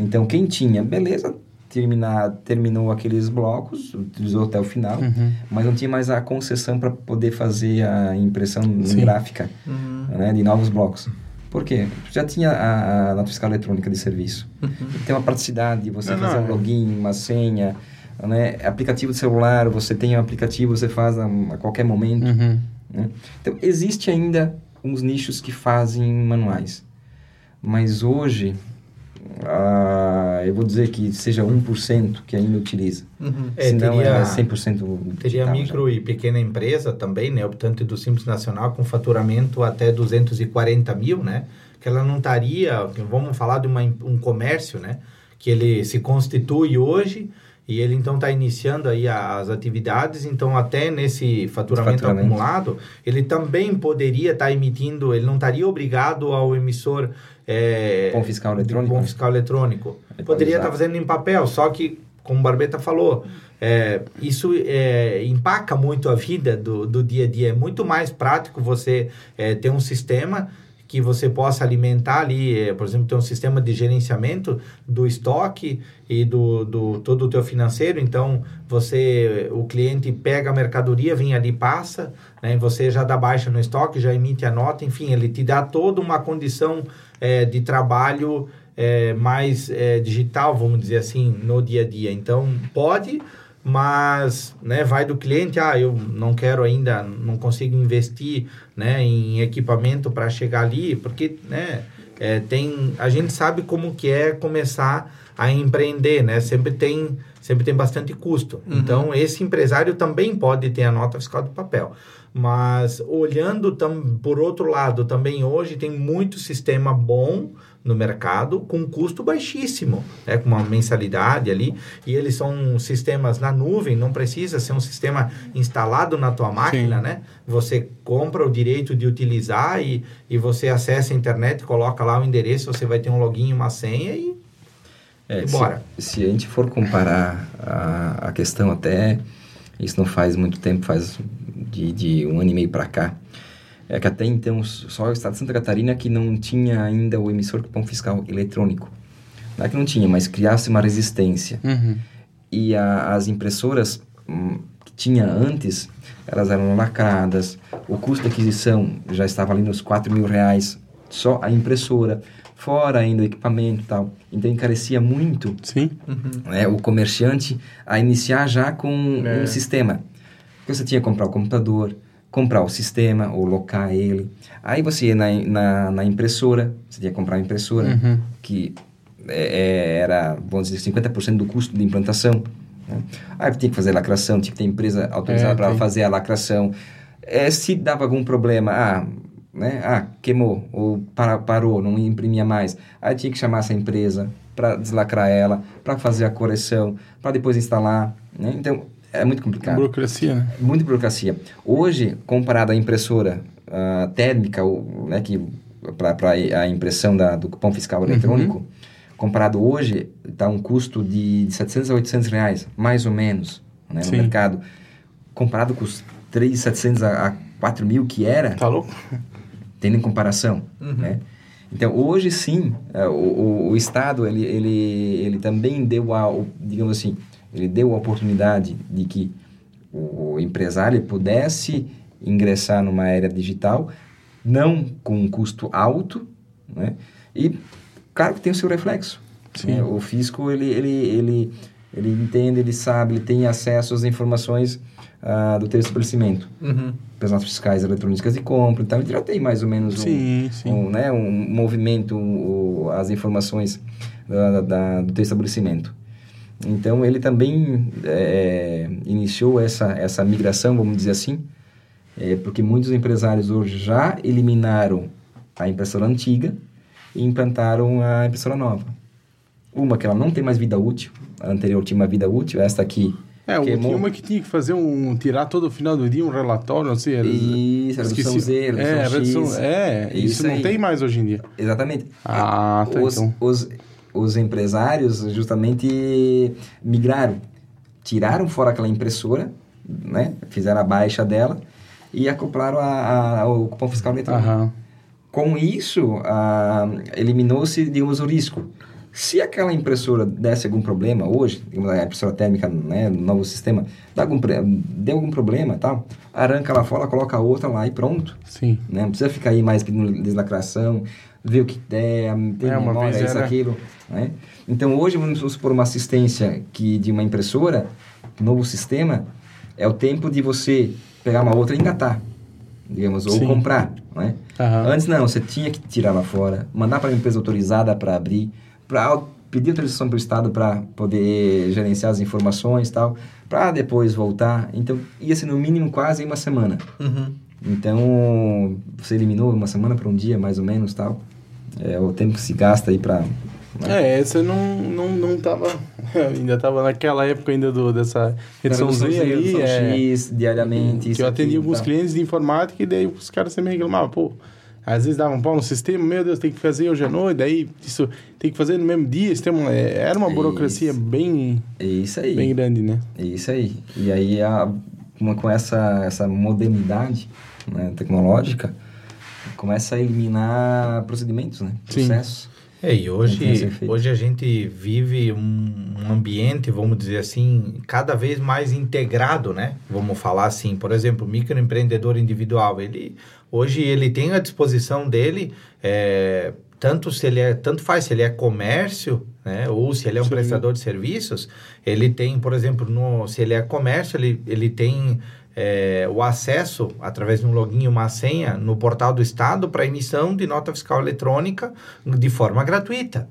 Speaker 4: Então, quem tinha, beleza, terminar, terminou aqueles blocos, utilizou até o final, uhum. mas não tinha mais a concessão para poder fazer a impressão Sim. gráfica uhum. né, de novos blocos. Por quê? Já tinha a, a nota fiscal eletrônica de serviço. Uhum. Tem uma praticidade de você fazer um é. login, uma senha, né? aplicativo de celular, você tem um aplicativo, você faz a, a qualquer momento. Uhum. Né? Então, existe ainda uns nichos que fazem manuais. Mas hoje, ah, eu vou dizer que seja 1% que ainda utiliza. Uhum. É, Senão teria, é 100%
Speaker 3: Teria micro já. e pequena empresa também, né? Optante do Simples Nacional com faturamento até 240 mil, né? Que ela não estaria, vamos falar de uma, um comércio, né? Que ele se constitui hoje e ele então está iniciando aí as atividades, então até nesse faturamento, faturamento. acumulado, ele também poderia estar tá emitindo, ele não estaria obrigado ao emissor
Speaker 4: é, bom fiscal eletrônico.
Speaker 3: Fiscal eletrônico. Ele poderia estar tá fazendo em papel, só que, como o Barbeta falou, é, isso é, empaca muito a vida do, do dia a dia. É muito mais prático você é, ter um sistema que você possa alimentar ali, é, por exemplo, ter um sistema de gerenciamento do estoque e do, do todo o teu financeiro. Então, você, o cliente pega a mercadoria, vem ali, passa, né? Você já dá baixa no estoque, já emite a nota, enfim, ele te dá toda uma condição é, de trabalho é, mais é, digital, vamos dizer assim, no dia a dia. Então, pode mas né, vai do cliente, ah, eu não quero ainda, não consigo investir né, em equipamento para chegar ali, porque né, é, tem, a gente sabe como que é começar a empreender, né? Sempre tem, sempre tem bastante custo. Uhum. Então, esse empresário também pode ter a nota fiscal do papel. Mas olhando tam, por outro lado, também hoje tem muito sistema bom no mercado com custo baixíssimo, né, com uma mensalidade ali, e eles são sistemas na nuvem, não precisa ser um sistema instalado na tua máquina, Sim. né? Você compra o direito de utilizar e, e você acessa a internet, coloca lá o endereço, você vai ter um login, uma senha e,
Speaker 4: é, e bora. Se, se, a gente for comparar a, a questão até Isso não faz muito tempo, faz de, de um ano e meio para cá. É que até então só o estado de Santa Catarina que não tinha ainda o emissor de cupom fiscal eletrônico. Não é que não tinha, mas criasse uma resistência.
Speaker 2: Uhum.
Speaker 4: E a, as impressoras hum, que tinha antes, elas eram lacradas, o custo de aquisição já estava ali nos 4 mil reais, só a impressora, fora ainda o equipamento e tal. Então encarecia muito
Speaker 2: Sim.
Speaker 4: né, o comerciante a iniciar já com
Speaker 1: É.
Speaker 4: um sistema. Porque você tinha que comprar o computador, comprar o sistema, ou locar ele. Aí você ia na, na, na impressora, você tinha que comprar a impressora,
Speaker 2: Uhum.
Speaker 4: que é, é, era, vamos dizer, 50% do custo de implantação. Né? Aí tinha que fazer a lacração, tinha que ter empresa autorizada
Speaker 2: É,
Speaker 4: para fazer a lacração. É, se dava algum problema, ah, né, ah, queimou, ou para, parou, não imprimia mais, aí tinha que chamar essa empresa para deslacrar ela, para fazer a correção, para depois instalar. Né? Então, é muito complicado.
Speaker 2: Burocracia, né?
Speaker 4: Muita burocracia. Hoje, comparado à impressora ah, térmica, o- né, que para a impressão da, do cupom fiscal eletrônico, comparado hoje, está um custo de, de 700 a 800 reais, mais ou menos, né, no
Speaker 2: Sim.
Speaker 4: mercado. Comparado com os 3.700 a, a 4 mil que era,
Speaker 2: Tá louco?
Speaker 4: tendo em comparação, né? Então, hoje sim, eh, o, o, o Estado, ele, ele, ele também deu a, o- digamos assim, ele deu a oportunidade de que o, empresário pudesse ingressar numa era digital, não com um custo alto, né? E, claro que tem o seu reflexo.
Speaker 2: Sim.
Speaker 4: né? O fisco, ele, ele, ele, ele entende, ele sabe, ele tem acesso às informações ah, do teu estabelecimento
Speaker 1: Uhum.
Speaker 4: pelas fiscais eletrônicas de compra, então ele já tem mais ou menos um,
Speaker 2: Sim, sim.
Speaker 4: um, né, um movimento, um, as informações da, da- do teu estabelecimento. Então ele também é, iniciou essa, essa migração, vamos dizer assim, é, porque muitos empresários hoje já eliminaram a impressora antiga e implantaram a impressora nova. Uma que ela não tem mais vida útil, a anterior tinha uma vida útil, esta aqui
Speaker 2: É, o-
Speaker 4: queimou.
Speaker 2: uma que tinha que fazer um. tirar todo final do dia um relatório, não sei. era-
Speaker 4: Isso, redução Z, redução
Speaker 2: é,
Speaker 4: X.
Speaker 2: redução, é, isso,
Speaker 4: isso
Speaker 2: não tem mais hoje em dia.
Speaker 4: Exatamente.
Speaker 2: Ah, tá,
Speaker 4: os,
Speaker 2: então.
Speaker 4: os, os empresários justamente migraram, tiraram fora aquela impressora, né? Fizeram a baixa dela e acoplaram a, a, ao cupom fiscal eletrônico.
Speaker 2: Aham.
Speaker 4: Com isso, eliminou-se, digamos, o risco. Se aquela impressora desse algum problema hoje, digamos, a impressora térmica, né, no novo sistema, dá algum, deu algum problema tal, arranca lá fora, coloca outra lá e pronto.
Speaker 2: Sim.
Speaker 4: Né? Não precisa ficar aí mais pedindo deslacração, ver o que é, tem
Speaker 2: É,
Speaker 4: memória,
Speaker 2: vez
Speaker 4: isso,
Speaker 2: era-
Speaker 4: aquilo. Né? Então, hoje, vamos supor uma assistência que de uma impressora, novo sistema, é o tempo de você pegar uma outra e engatar, digamos, ou
Speaker 2: Sim.
Speaker 4: comprar, né?
Speaker 2: Aham.
Speaker 4: Antes, não, você tinha que tirar lá fora, mandar para a empresa autorizada para abrir, para pedir autorização para o Estado para poder gerenciar as informações e tal, para depois voltar. Então, ia ser no mínimo quase uma semana.
Speaker 1: Uhum.
Speaker 4: Então, você eliminou uma semana para um dia, mais ou menos, tal. É o tempo que se gasta aí para...
Speaker 2: É, essa não, não, não tava. ainda tava naquela época ainda do, dessa Z ali. É,
Speaker 4: X, diariamente,
Speaker 2: que eu atendi
Speaker 4: aqui,
Speaker 2: alguns clientes de informática e daí os caras também reclamavam, pô. Às vezes davam um pau no sistema, meu Deus, tem que fazer hoje à noite, daí isso tem que fazer no mesmo dia. Esse tema, é, era uma burocracia
Speaker 4: Isso.
Speaker 2: bem,
Speaker 4: É isso aí.
Speaker 2: bem grande, né?
Speaker 4: É isso aí. E aí, a, uma, com essa, essa modernidade né, tecnológica, começa a eliminar procedimentos, né?
Speaker 2: Sim.
Speaker 4: Processos.
Speaker 3: É, e hoje,
Speaker 4: efeito.
Speaker 3: hoje a gente vive um, um ambiente, vamos dizer assim, cada vez mais integrado, né? Vamos falar assim, por exemplo, o microempreendedor individual, ele hoje ele tem à disposição dele, é, tanto se ele é, tanto faz se ele é comércio, né? Ou se ele é um
Speaker 2: Sim.
Speaker 3: prestador de serviços, ele tem, por exemplo, no, se ele é comércio, ele, ele tem é, o acesso, através de um login e uma senha, no portal do Estado para emissão de nota fiscal eletrônica de forma gratuita.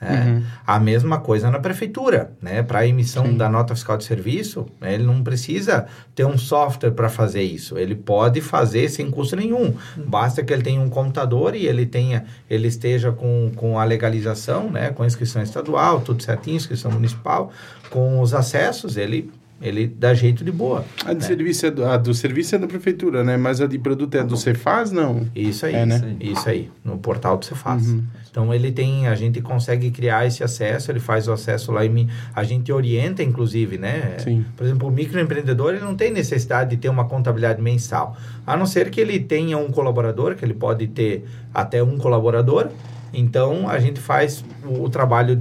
Speaker 3: né?
Speaker 2: Uhum.
Speaker 3: A mesma coisa na prefeitura, né? Para a emissão
Speaker 2: Sim.
Speaker 3: da nota fiscal de serviço, ele não precisa ter um software para fazer isso. Ele pode fazer sem custo nenhum. Basta que ele tenha um computador e ele tenha, ele esteja com, com a legalização, né? Com a inscrição estadual, tudo certinho, inscrição municipal, com os acessos, ele ele dá jeito de boa.
Speaker 2: A, de serviço é do, a do serviço é da prefeitura, né? Mas a de produto é do Cefaz, não?
Speaker 3: Isso aí,
Speaker 2: É, né?
Speaker 3: isso aí, no portal do Cefaz.
Speaker 2: Uhum.
Speaker 3: Então ele tem, a gente consegue criar esse acesso, ele faz o acesso lá e me- a gente orienta, inclusive, né?
Speaker 2: Sim.
Speaker 3: Por exemplo, o microempreendedor ele não tem necessidade de ter uma contabilidade mensal, a não ser que ele tenha um colaborador, que ele pode ter até um colaborador. Então a gente faz o, o trabalho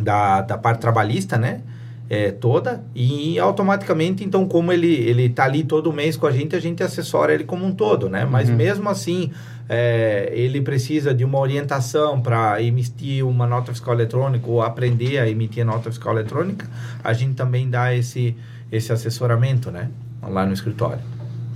Speaker 3: da, da parte trabalhista, né? É, toda e automaticamente então como ele ele tá ali todo mês com a gente a gente assessora ele como um todo né mas mesmo assim é, ele precisa de uma orientação para emitir uma nota fiscal eletrônica ou aprender a emitir nota fiscal eletrônica a gente também dá esse esse assessoramento né lá no escritório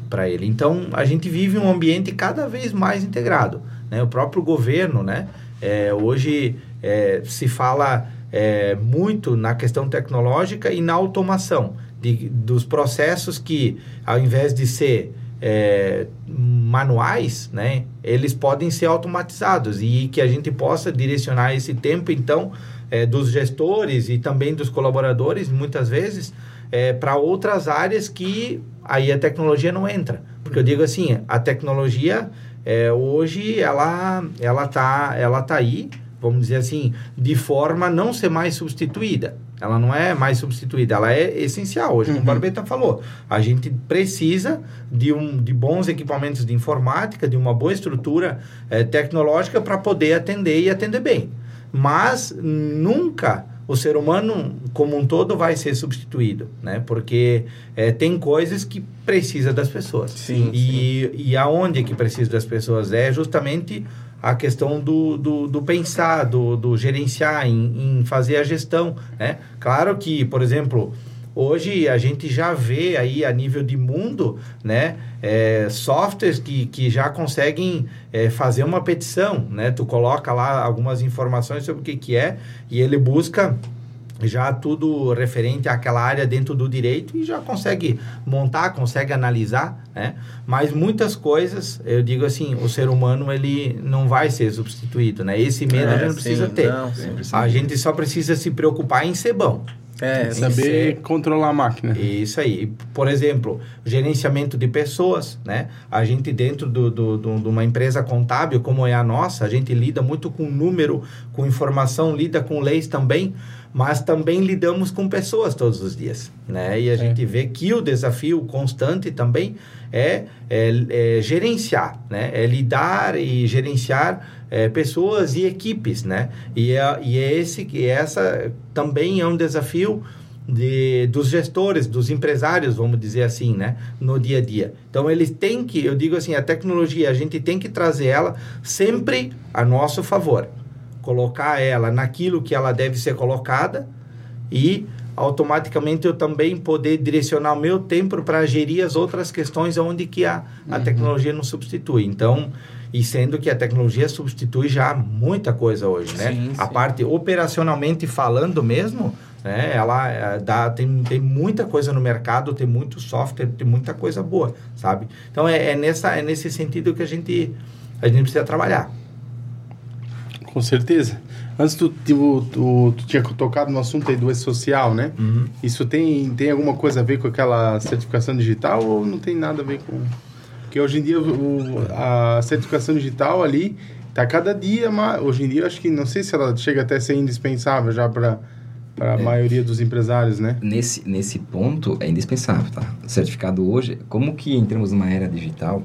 Speaker 3: para ele. Então, a gente vive um ambiente cada vez mais integrado. Né? O próprio governo, né? É, hoje é, se fala é, muito na questão tecnológica e na automação de, dos processos que, ao invés de ser é, manuais, né, eles podem ser automatizados e que a gente possa direcionar esse tempo, então, é, dos gestores e também dos colaboradores, muitas vezes, é, para outras áreas que aí a tecnologia não entra. Porque eu digo assim, a tecnologia é, hoje ela ela tá ela tá aí, vamos dizer assim, de forma a não ser mais substituída. Ela não é mais substituída, ela é essencial hoje, como o Barbeta falou. A gente precisa de, um, de bons equipamentos de informática, de uma boa estrutura eh, tecnológica para poder atender e atender bem. Mas nunca o ser humano como um todo vai ser substituído, né? Porque eh, tem coisas que precisa das pessoas.
Speaker 1: Sim,
Speaker 3: E, e aonde que precisa das pessoas? É justamente a questão do, do, do pensar, do, do gerenciar, em, em fazer a gestão, né? Claro que, por exemplo, hoje a gente já vê aí a nível de mundo, né? é, softwares que, que já conseguem é, fazer uma petição, né? Tu coloca lá algumas informações sobre o que, que é e ele busca já tudo referente àquela área dentro do direito e já consegue montar, consegue analisar, né? Mas muitas coisas, eu digo assim, o ser humano ele não vai ser substituído, né? Esse medo a gente não precisa
Speaker 1: sim,
Speaker 3: ter.
Speaker 1: não.
Speaker 3: A gente só precisa se preocupar em ser bom.
Speaker 1: É.
Speaker 2: Saber controlar a máquina.
Speaker 3: Isso aí. Por exemplo, gerenciamento de pessoas, né? A gente dentro do, do, do- de uma empresa contábil como é a nossa, a gente lida muito com número, com informação, lida com leis também, mas também lidamos com pessoas todos os dias, né? E a gente vê que o desafio constante também é, é, é gerenciar, né? É lidar e gerenciar é, pessoas e equipes, né? E é, e é esse que essa também é um desafio de, dos gestores, dos empresários, vamos dizer assim, né, no dia a dia. Então eles têm que, eu digo assim, a tecnologia a gente tem que trazer ela sempre a nosso favor, colocar ela naquilo que ela deve ser colocada e automaticamente eu também poder direcionar o meu tempo para gerir as outras questões onde que a, a tecnologia não substitui. Então, e sendo que a tecnologia substitui já muita coisa hoje, né?
Speaker 1: Sim,
Speaker 3: a
Speaker 1: sim.
Speaker 3: parte operacionalmente falando mesmo, né? Ela eh, dá, tem, tem muita coisa no mercado, tem muito software, tem muita coisa boa, sabe? Então é, é nessa, é nesse sentido que a gente, a gente precisa trabalhar.
Speaker 2: Com certeza. Antes tu, tu, tu, tu tinha tocado no assunto aí do E-Social, né? Isso tem, tem alguma coisa a ver com aquela certificação digital ou não tem nada a ver com... Porque hoje em dia o, a certificação digital ali tá cada dia mais... Hoje em dia acho que não sei se ela chega até a ser indispensável já para para a maioria dos empresários, né?
Speaker 4: Nesse, nesse ponto é indispensável, tá? O certificado hoje, como que entramos numa era digital,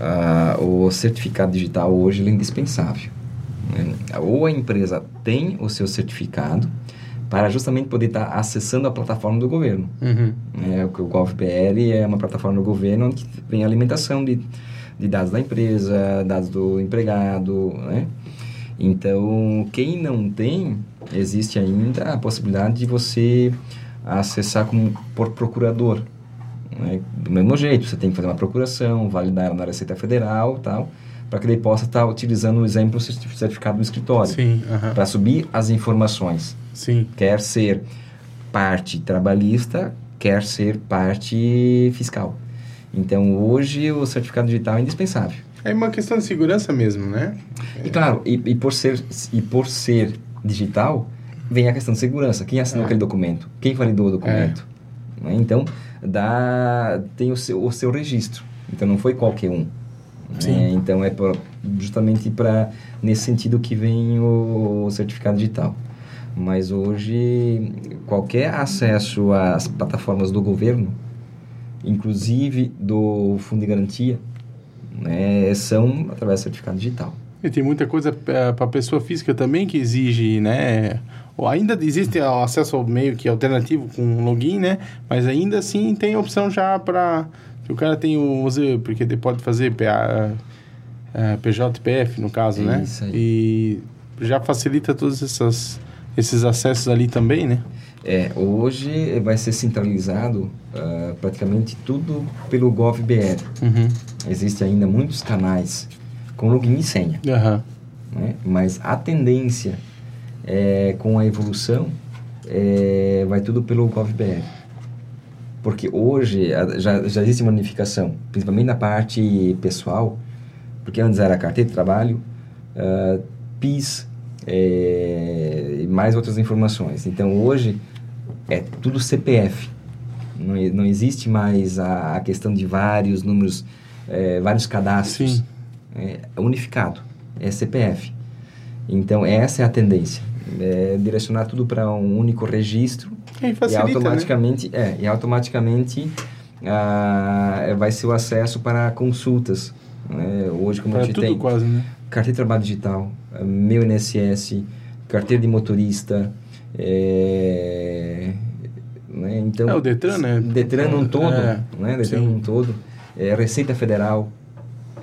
Speaker 4: ah, o certificado digital hoje é indispensável. Né? Ou a empresa tem o seu certificado para justamente poder estar acessando a plataforma do governo.
Speaker 2: Uhum.
Speaker 4: É, o que o GovBR é uma plataforma do governo onde vem a alimentação de, de dados da empresa, dados do empregado, né? Então, quem não tem, existe ainda a possibilidade de você acessar como por procurador. né? Do mesmo jeito, você tem que fazer uma procuração, validar ela na Receita Federal tal, para que ele possa estar utilizando o exemplo certi- certificado do escritório.
Speaker 2: Sim.
Speaker 4: Para subir as informações
Speaker 2: sim.
Speaker 4: quer ser parte trabalhista, quer ser parte fiscal. Então, hoje, o certificado digital é indispensável.
Speaker 2: É uma questão de segurança mesmo, né?
Speaker 4: E, claro, e, e por ser, e por ser digital, vem a questão de segurança. Quem assinou
Speaker 2: É.
Speaker 4: aquele documento? Quem validou o documento? Né? Então, dá, tem o seu, o seu registro. Então, não foi qualquer um. Né? Então, é pra, justamente para nesse sentido que vem o, o certificado digital. Mas hoje, qualquer acesso às plataformas do governo, inclusive do Fundo de Garantia, né, são através do certificado digital.
Speaker 2: E tem muita coisa para pessoa física também que exige, né? Ou ainda existe acesso ao meio que alternativo com login, né? Mas ainda assim tem opção já para o cara tem o porque ele pode fazer PA, uh, PJPF no caso,
Speaker 4: É
Speaker 2: né?
Speaker 4: isso aí.
Speaker 2: E já facilita todos essas, esses acessos ali também, né?
Speaker 4: É, hoje vai ser centralizado ah, praticamente tudo pelo GovBR.
Speaker 2: Uhum.
Speaker 4: Existem ainda muitos canais com login e senha,
Speaker 2: Aham.
Speaker 4: né? mas a tendência é, com a evolução é, vai tudo pelo GovBR. Porque hoje já, já existe uma unificação, principalmente na parte pessoal, porque antes era carteira de trabalho, ah, PIS é, e mais outras informações. Então hoje é tudo CPF. Não, não existe mais a, a questão de vários números, é, vários cadastros.
Speaker 2: Sim.
Speaker 4: É unificado, é CPF. Então essa é a tendência, é direcionar tudo para um único registro
Speaker 2: E aí
Speaker 4: e
Speaker 2: facilita, né?
Speaker 4: automaticamente, é, e automaticamente ah, vai ser o acesso para consultas. né? Hoje, como a
Speaker 2: Para
Speaker 4: gente tem
Speaker 2: quase, né?
Speaker 4: carteira de trabalho digital, meu INSS, carteira de motorista, é, né? então
Speaker 2: É, o Detran, né?
Speaker 4: Detran num todo,
Speaker 2: É,
Speaker 4: né? Detran num todo, é, Receita Federal,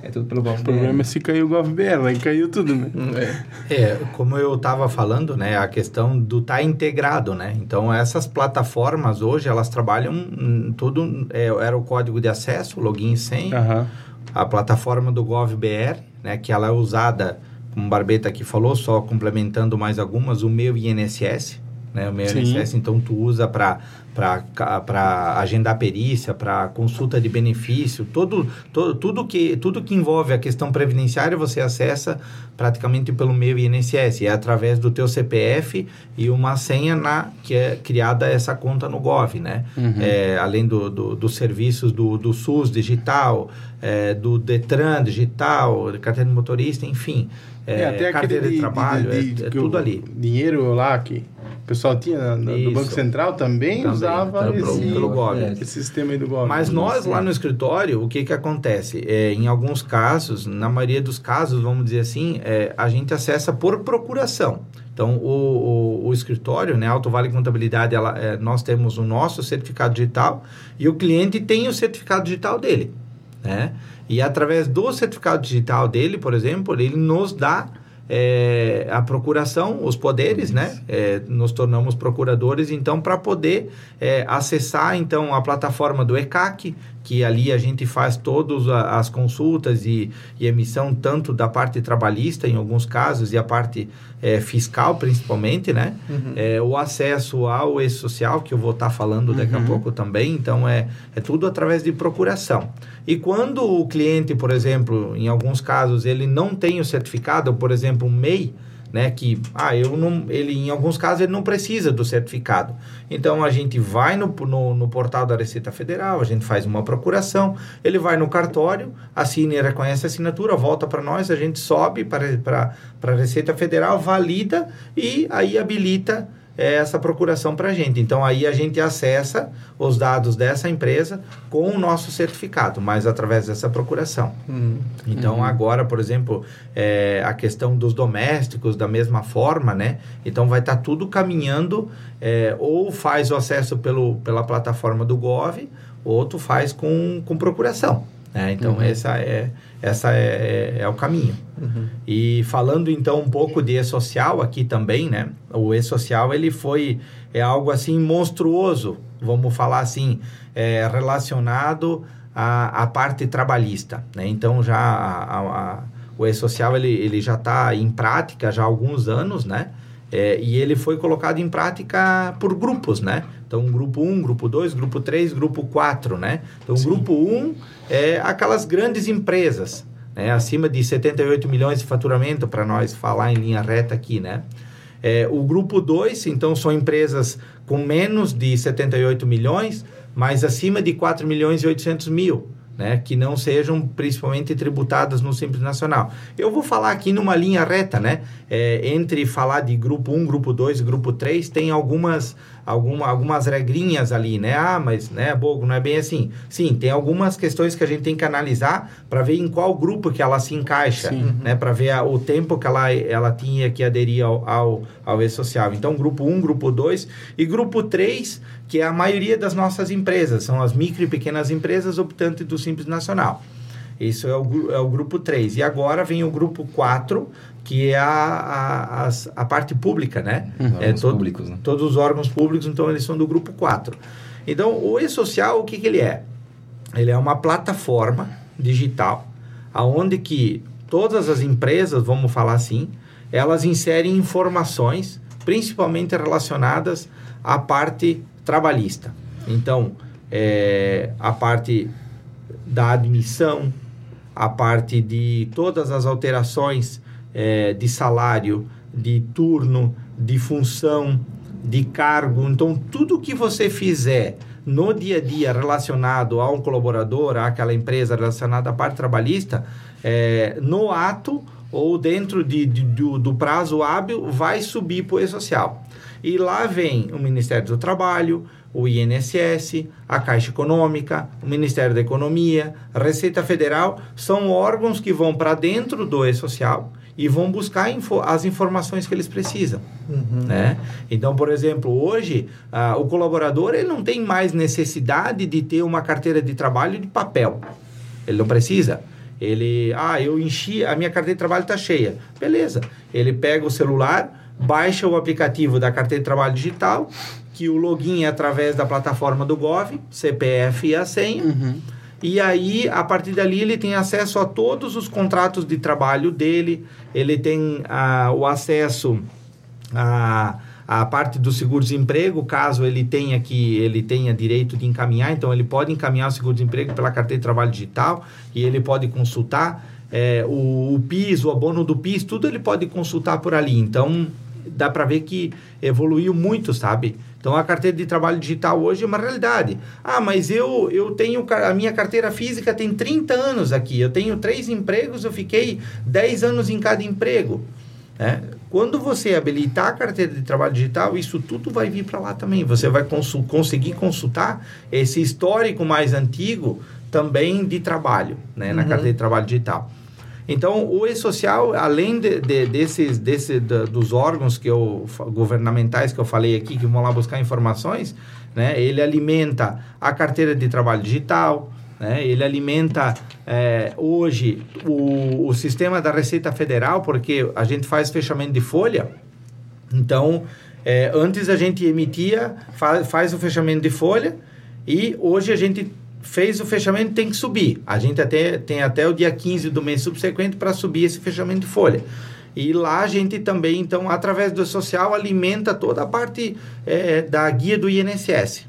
Speaker 4: é tudo pelo
Speaker 2: O
Speaker 4: governo.
Speaker 2: problema é se caiu o GovBR, aí caiu tudo, né?
Speaker 1: É.
Speaker 3: É, como eu estava falando, né, a questão do estar integrado, né? Então essas plataformas hoje elas trabalham hum, tudo é, era o código de acesso, login e senha,
Speaker 2: Aham.
Speaker 3: a plataforma do GovBR, né, que ela é usada, como o Barbeta aqui falou, só complementando mais algumas, o meu INSS, né, o meu
Speaker 2: Sim.
Speaker 3: INSS, então tu usa para para agendar perícia, para consulta de benefício, todo, todo, tudo, que, tudo que envolve a questão previdenciária você acessa praticamente pelo meu INSS, é através do teu CPF e uma senha na, que é criada essa conta no Gov, né?
Speaker 2: Uhum.
Speaker 3: É, além do, do, dos serviços do, do SUS digital, é, do Detran digital, carteira de motorista, enfim, é,
Speaker 2: É, até aquele
Speaker 3: carteira de,
Speaker 2: de,
Speaker 3: trabalho,
Speaker 2: de- de-
Speaker 3: é, é tudo ali.
Speaker 2: Dinheiro lá que o pessoal tinha na- do. Banco Central também,
Speaker 3: Também,
Speaker 2: usava
Speaker 3: tá,
Speaker 2: esse,
Speaker 3: pelo.
Speaker 4: É,
Speaker 2: esse sistema aí do Gov.
Speaker 3: Mas nós lá
Speaker 4: é.
Speaker 3: no escritório, o que que acontece? É, em alguns casos, na maioria dos casos, vamos dizer assim, é, a gente acessa por procuração. Então, o, o, o escritório, né, Alto Vale Contabilidade, ela, é, nós temos o nosso certificado digital e o cliente tem o certificado digital dele, né? E através do certificado digital dele, por exemplo, ele nos dá é, a procuração, os poderes, né? É, nos tornamos procuradores, então, para poder é, acessar, então, a plataforma do ECAC, que ali a gente faz todas as consultas e, e emissão tanto da parte trabalhista, em alguns casos, e a parte é, fiscal, principalmente, né? É, o acesso ao e-social, que eu vou estar falando daqui a pouco também, então, é, é tudo através de procuração. E quando o cliente, por exemplo, em alguns casos, ele não tem o certificado, por exemplo, um MEI, né, que ah, eu não, ele em alguns casos ele não precisa do certificado. Então a gente vai no, no, no portal da Receita Federal, a gente faz uma procuração, ele vai no cartório, assina e reconhece a assinatura, volta para nós, a gente sobe para a Receita Federal, valida e aí habilita essa procuração para a gente. Então aí a gente acessa os dados dessa empresa com o nosso certificado, mas através dessa procuração.
Speaker 1: Hum.
Speaker 3: Então, agora, por exemplo, é, a questão dos domésticos, da mesma forma, né? Então, vai estar tudo caminhando, é, ou faz o acesso pelo, pela plataforma do Gov, ou tu faz com, com procuração. Né? Então, essa, é, essa é, é, é o caminho.
Speaker 1: Uhum.
Speaker 3: E falando então um pouco de e-social aqui também, né? O e-social ele foi é algo assim monstruoso, vamos falar assim, é, relacionado à, à parte trabalhista, né? Então já a- a- a- o e-social ele, ele já está em prática já há alguns anos, né? É, e ele foi colocado em prática por grupos, né? Então, grupo 1, grupo 2, grupo 3, grupo 4, né? Então, grupo 1 é aquelas grandes empresas, né? Acima de 78 milhões de faturamento, para nós falar em linha reta aqui, né? É, o grupo 2, então, são empresas com menos de 78 milhões, mas acima de 4 milhões e 800 mil né, que não sejam principalmente tributadas no Simples Nacional. Eu vou falar aqui numa linha reta, né, é, entre falar de grupo 1, grupo 2 e grupo 3, tem algumas, alguma, algumas regrinhas ali, né, ah, mas, né, Bogo, não é bem assim. Sim, tem algumas questões que a gente tem que analisar para ver em qual grupo que ela se encaixa, Sim. né, para ver a, o tempo que ela, ela tinha que aderir ao, ao, ao E-Social. Então, grupo 1, grupo 2 e grupo 3 que é a maioria das nossas empresas, são as micro e pequenas empresas optantes do Simples Nacional. Isso é o, é o grupo 3. E agora vem o grupo 4, que é a, a, a, a parte pública, né?
Speaker 4: Uhum.
Speaker 3: É
Speaker 4: todo, públicos, né?
Speaker 3: Todos os órgãos públicos, então eles são do grupo 4. Então, o e-social, o que, que ele é? Ele é uma plataforma digital, aonde que todas as empresas, vamos falar assim, elas inserem informações, principalmente relacionadas à parte trabalhista. Então, é, a parte da admissão, a parte de todas as alterações é, de salário, de turno, de função, de cargo. Então, tudo que você fizer no dia a dia relacionado a um colaborador, àquela empresa relacionada à parte trabalhista, é, no ato ou dentro de, de do, do, prazo hábil, vai subir para o E-Social. E lá vem o Ministério do Trabalho, o INSS, a Caixa Econômica, o Ministério da Economia, a Receita Federal, são órgãos que vão para dentro do E-Social e vão buscar info as informações que eles precisam. Uhum. Né? Então, por exemplo, hoje, o colaborador ele não tem mais necessidade de ter uma carteira de trabalho de papel. Ele não precisa. Ele, ah, eu enchi, a minha carteira de trabalho está cheia. Beleza. Ele pega o celular, baixa o aplicativo da carteira de trabalho digital, que o login é através da plataforma do Gov, CPF e a senha. Uhum. E aí, a partir dali, ele tem acesso a todos os contratos de trabalho dele, ele tem uh, o acesso a, a parte do seguro-desemprego, caso ele tenha que ele tenha direito de encaminhar, então ele pode encaminhar o seguro-desemprego pela carteira de trabalho digital e ele pode consultar é, o, o PIS, o abono do PIS, tudo ele pode consultar por ali. Então, dá para ver que evoluiu muito, sabe? Então a carteira de trabalho digital hoje é uma realidade. Ah, mas eu, eu tenho a minha carteira física tem 30 anos aqui, eu tenho três empregos, eu fiquei 10 anos em cada emprego. Né? Quando você habilitar a carteira de trabalho digital, isso tudo vai vir para lá também. Você vai consul conseguir consultar esse histórico mais antigo também de trabalho, né? na uhum. carteira de trabalho digital. Então, o e-social, além de, de, desses, desse, de, dos órgãos que eu, governamentais que eu falei aqui, que vão lá buscar informações, né, ele alimenta a carteira de trabalho digital, né, ele alimenta é, hoje o, o sistema da Receita Federal, porque a gente faz fechamento de folha, então, é, antes a gente emitia, faz, faz o fechamento de folha, e hoje a gente fez o fechamento, tem que subir. A gente até, tem até o dia 15 do mês subsequente para subir esse fechamento de folha. E lá a gente também, então, através do social, alimenta toda a parte é, da guia do INSS.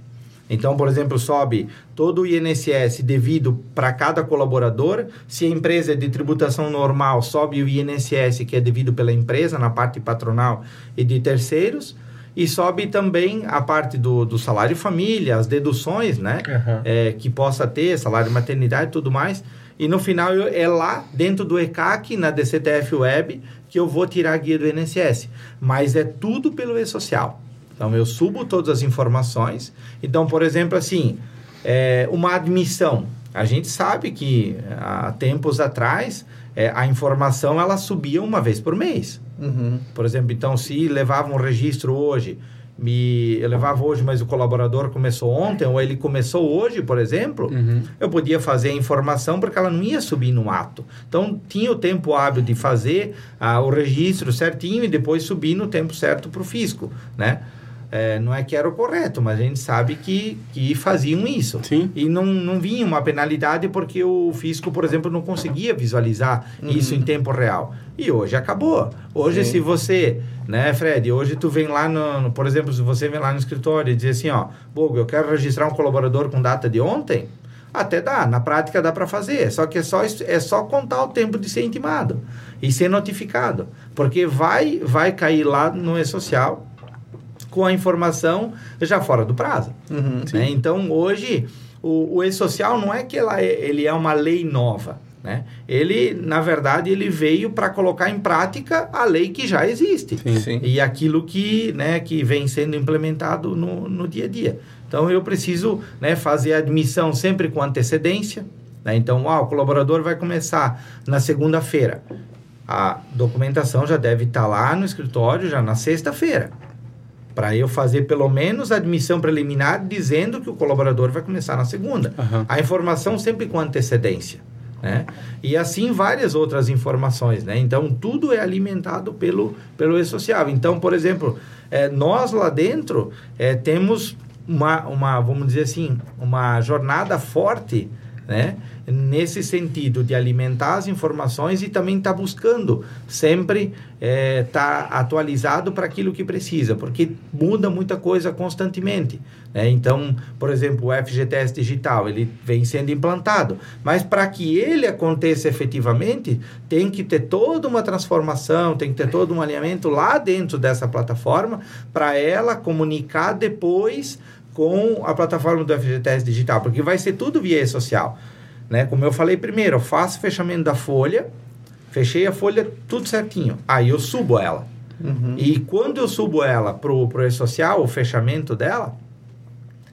Speaker 3: Então, por exemplo, sobe todo o INSS devido para cada colaborador. Se a empresa é de tributação normal, sobe o INSS que é devido pela empresa na parte patronal e de terceiros e sobe também a parte do, do salário família, as deduções, né? Uhum. É, que possa ter, salário de maternidade e tudo mais. E no final eu, é lá dentro do ECAC, na DCTF Web, que eu vou tirar a guia do INSS. Mas é tudo pelo E-Social. Então eu subo todas as informações. Então, por exemplo, assim, é, uma admissão. A gente sabe que há tempos atrás é, a informação ela subia uma vez por mês. Uhum. Por exemplo, então, se levava um registro hoje, me eu levava hoje, mas o colaborador começou ontem, ou ele começou hoje, por exemplo, uhum. eu podia fazer a informação porque ela não ia subir no ato. Então, tinha o tempo hábil de fazer ah, o registro certinho e depois subir no tempo certo para o fisco, né? É, não é que era o correto, mas a gente sabe que, que faziam isso.
Speaker 2: Sim.
Speaker 3: E não, não vinha uma penalidade porque o fisco, por exemplo, não conseguia visualizar uhum. isso em tempo real. E hoje acabou. Hoje, Sim. se você, né, Fred, hoje tu vem lá no, no, por exemplo, se você vem lá no escritório e diz assim, ó, Bogo, eu quero registrar um colaborador com data de ontem, até dá, na prática dá para fazer, só que é só, é só contar o tempo de ser intimado e ser notificado, porque vai vai cair lá no e-social com a informação já fora do prazo.
Speaker 1: Uhum.
Speaker 3: Né? Então, hoje, o, o e-social não é que ela é, ele é uma lei nova. Né? Ele, na verdade, ele veio para colocar em prática a lei que já existe.
Speaker 1: Sim, sim.
Speaker 3: E aquilo que, né, que vem sendo implementado no, no dia a dia. Então, eu preciso né, fazer a admissão sempre com antecedência. Né? Então, ah, o colaborador vai começar na segunda-feira. A documentação já deve estar lá no escritório já na sexta-feira. Para eu fazer pelo menos a admissão preliminar dizendo que o colaborador vai começar na segunda.
Speaker 2: Aham.
Speaker 3: A informação sempre com antecedência. Né? E assim várias outras informações. Né? Então, tudo é alimentado pelo, pelo e-social. Então, por exemplo, eh, nós lá dentro eh, temos uma, uma, vamos dizer assim, uma jornada forte né? nesse sentido de alimentar as informações e também está buscando sempre estar atualizado para aquilo que precisa, porque muda muita coisa constantemente. Né? Então, por exemplo, o FGTS digital, ele vem sendo implantado, mas para que ele aconteça efetivamente, tem que ter toda uma transformação, tem que ter todo um alinhamento lá dentro dessa plataforma para ela comunicar depois com a plataforma do FGTS digital, porque vai ser tudo via social. Né? Como eu falei primeiro, eu faço o fechamento da folha, fechei a folha tudo certinho, aí eu subo ela.
Speaker 1: Uhum.
Speaker 3: E quando eu subo ela pro, pro e-social, o fechamento dela,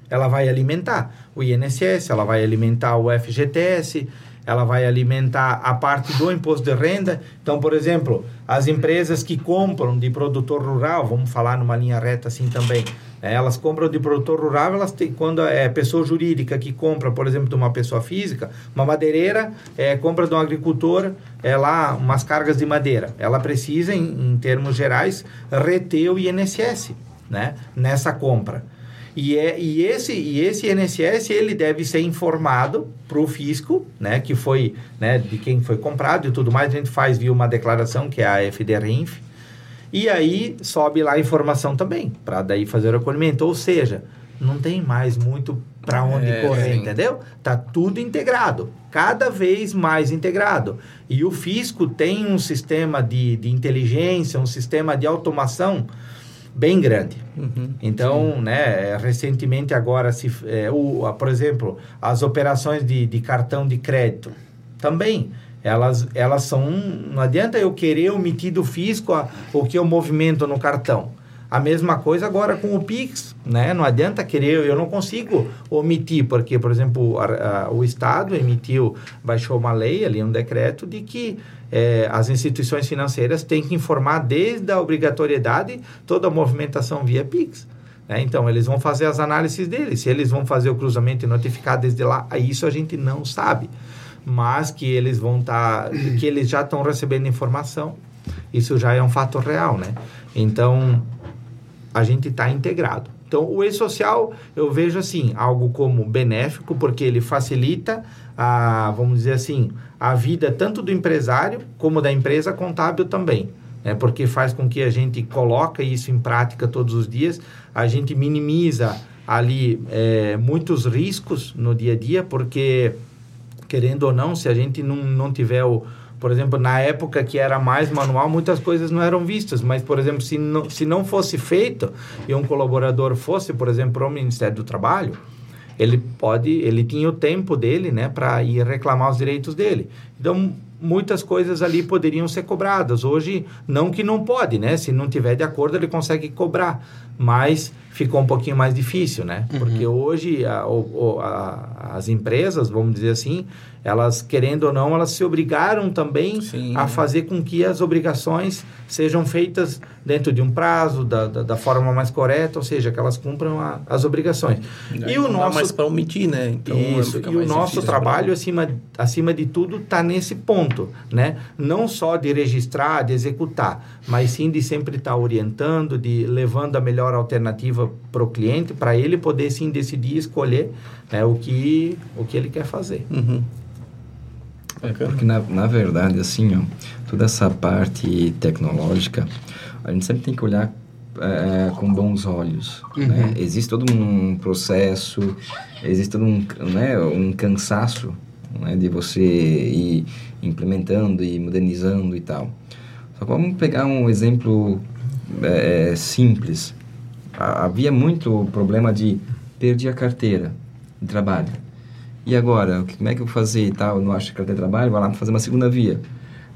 Speaker 3: ela vai alimentar o INSS, ela vai alimentar o FGTS, ela vai alimentar a parte do imposto de renda. Então, por exemplo, as empresas que compram de produtor rural, vamos falar numa linha reta assim também, né? elas compram de produtor rural, elas têm, quando é pessoa jurídica que compra, por exemplo, de uma pessoa física, uma madeireira é, compra de um agricultor é lá umas cargas de madeira. Ela precisa, em, em termos gerais, reter o INSS né? nessa compra. E, é, e, esse, e esse INSS ele deve ser informado para o fisco, né, que foi né, de quem foi comprado e tudo mais. A gente faz via uma declaração que é a FDRINF. E aí sobe lá a informação também, para daí fazer o acolhimento. Ou seja, não tem mais muito para onde
Speaker 1: É,
Speaker 3: correr,
Speaker 1: sim.
Speaker 3: entendeu? Tá tudo integrado, cada vez mais integrado. E o fisco tem um sistema de, de inteligência, um sistema de automação bem grande.
Speaker 1: Uhum.
Speaker 3: Então, né, recentemente agora, se, é, o, a- por exemplo, as operações de, de cartão de crédito, também, elas, elas são, não adianta eu querer omitir do fisco a- o que eu movimento no cartão. A mesma coisa agora com o Pix, né? Não adianta querer, eu não consigo omitir, porque, por exemplo, a- a- o Estado emitiu, baixou uma lei ali, um decreto de que eh, as instituições financeiras têm que informar desde a obrigatoriedade toda a movimentação via Pix. né? Então, eles vão fazer as análises deles. Se eles vão fazer o cruzamento e notificar desde lá, isso a gente não sabe. Mas que eles vão estar, que eles já estão recebendo informação, isso já é um fato real, né? Então, a gente está integrado. Então, o e-social eu vejo assim, algo como benéfico, porque ele facilita a, vamos dizer assim, a vida tanto do empresário como da empresa contábil também. Né? Porque faz com que a gente coloque isso em prática todos os dias, a gente minimiza ali eh, muitos riscos no dia a dia, porque querendo ou não, se a gente não, não tiver o, por exemplo, na época que era mais manual, muitas coisas não eram vistas, mas, por exemplo, se não, se não fosse feito e um colaborador fosse, por exemplo, para o Ministério do Trabalho, ele pode, ele tinha o tempo dele, né, para ir reclamar os direitos dele. Então, muitas coisas ali poderiam ser cobradas. Hoje, não que não pode, né? Se não tiver de acordo, ele consegue cobrar, mas ficou um pouquinho mais difícil, né? Porque hoje a, a, as empresas, vamos dizer assim, elas querendo ou não, elas se obrigaram também
Speaker 1: Sim.
Speaker 3: a fazer com que as obrigações sejam feitas dentro de um prazo, da, da, da forma mais correta, ou seja, que elas cumpram a- as obrigações.
Speaker 1: Aí
Speaker 3: E o nosso
Speaker 1: mais para omitir, né? Então,
Speaker 3: isso, e o nosso trabalho, acima, acima de tudo, está nesse ponto, né? Não só de registrar, de executar, mas sim de sempre estar orientando, de levando a melhor alternativa para o cliente, para ele poder sim decidir e escolher né, o, que, o que ele quer fazer.
Speaker 1: Uhum.
Speaker 4: Porque, na, na verdade, assim, ó, toda essa parte tecnológica, a gente sempre tem que olhar é, com bons olhos. Né? Existe todo um processo, existe todo um, né, um cansaço né, de você ir implementando e modernizando e tal. Só vamos pegar um exemplo é, simples. Havia muito problema de perdi a carteira de trabalho. E agora, como é que eu vou fazer e tal? Não acho carteira de trabalho, vai lá fazer uma segunda via.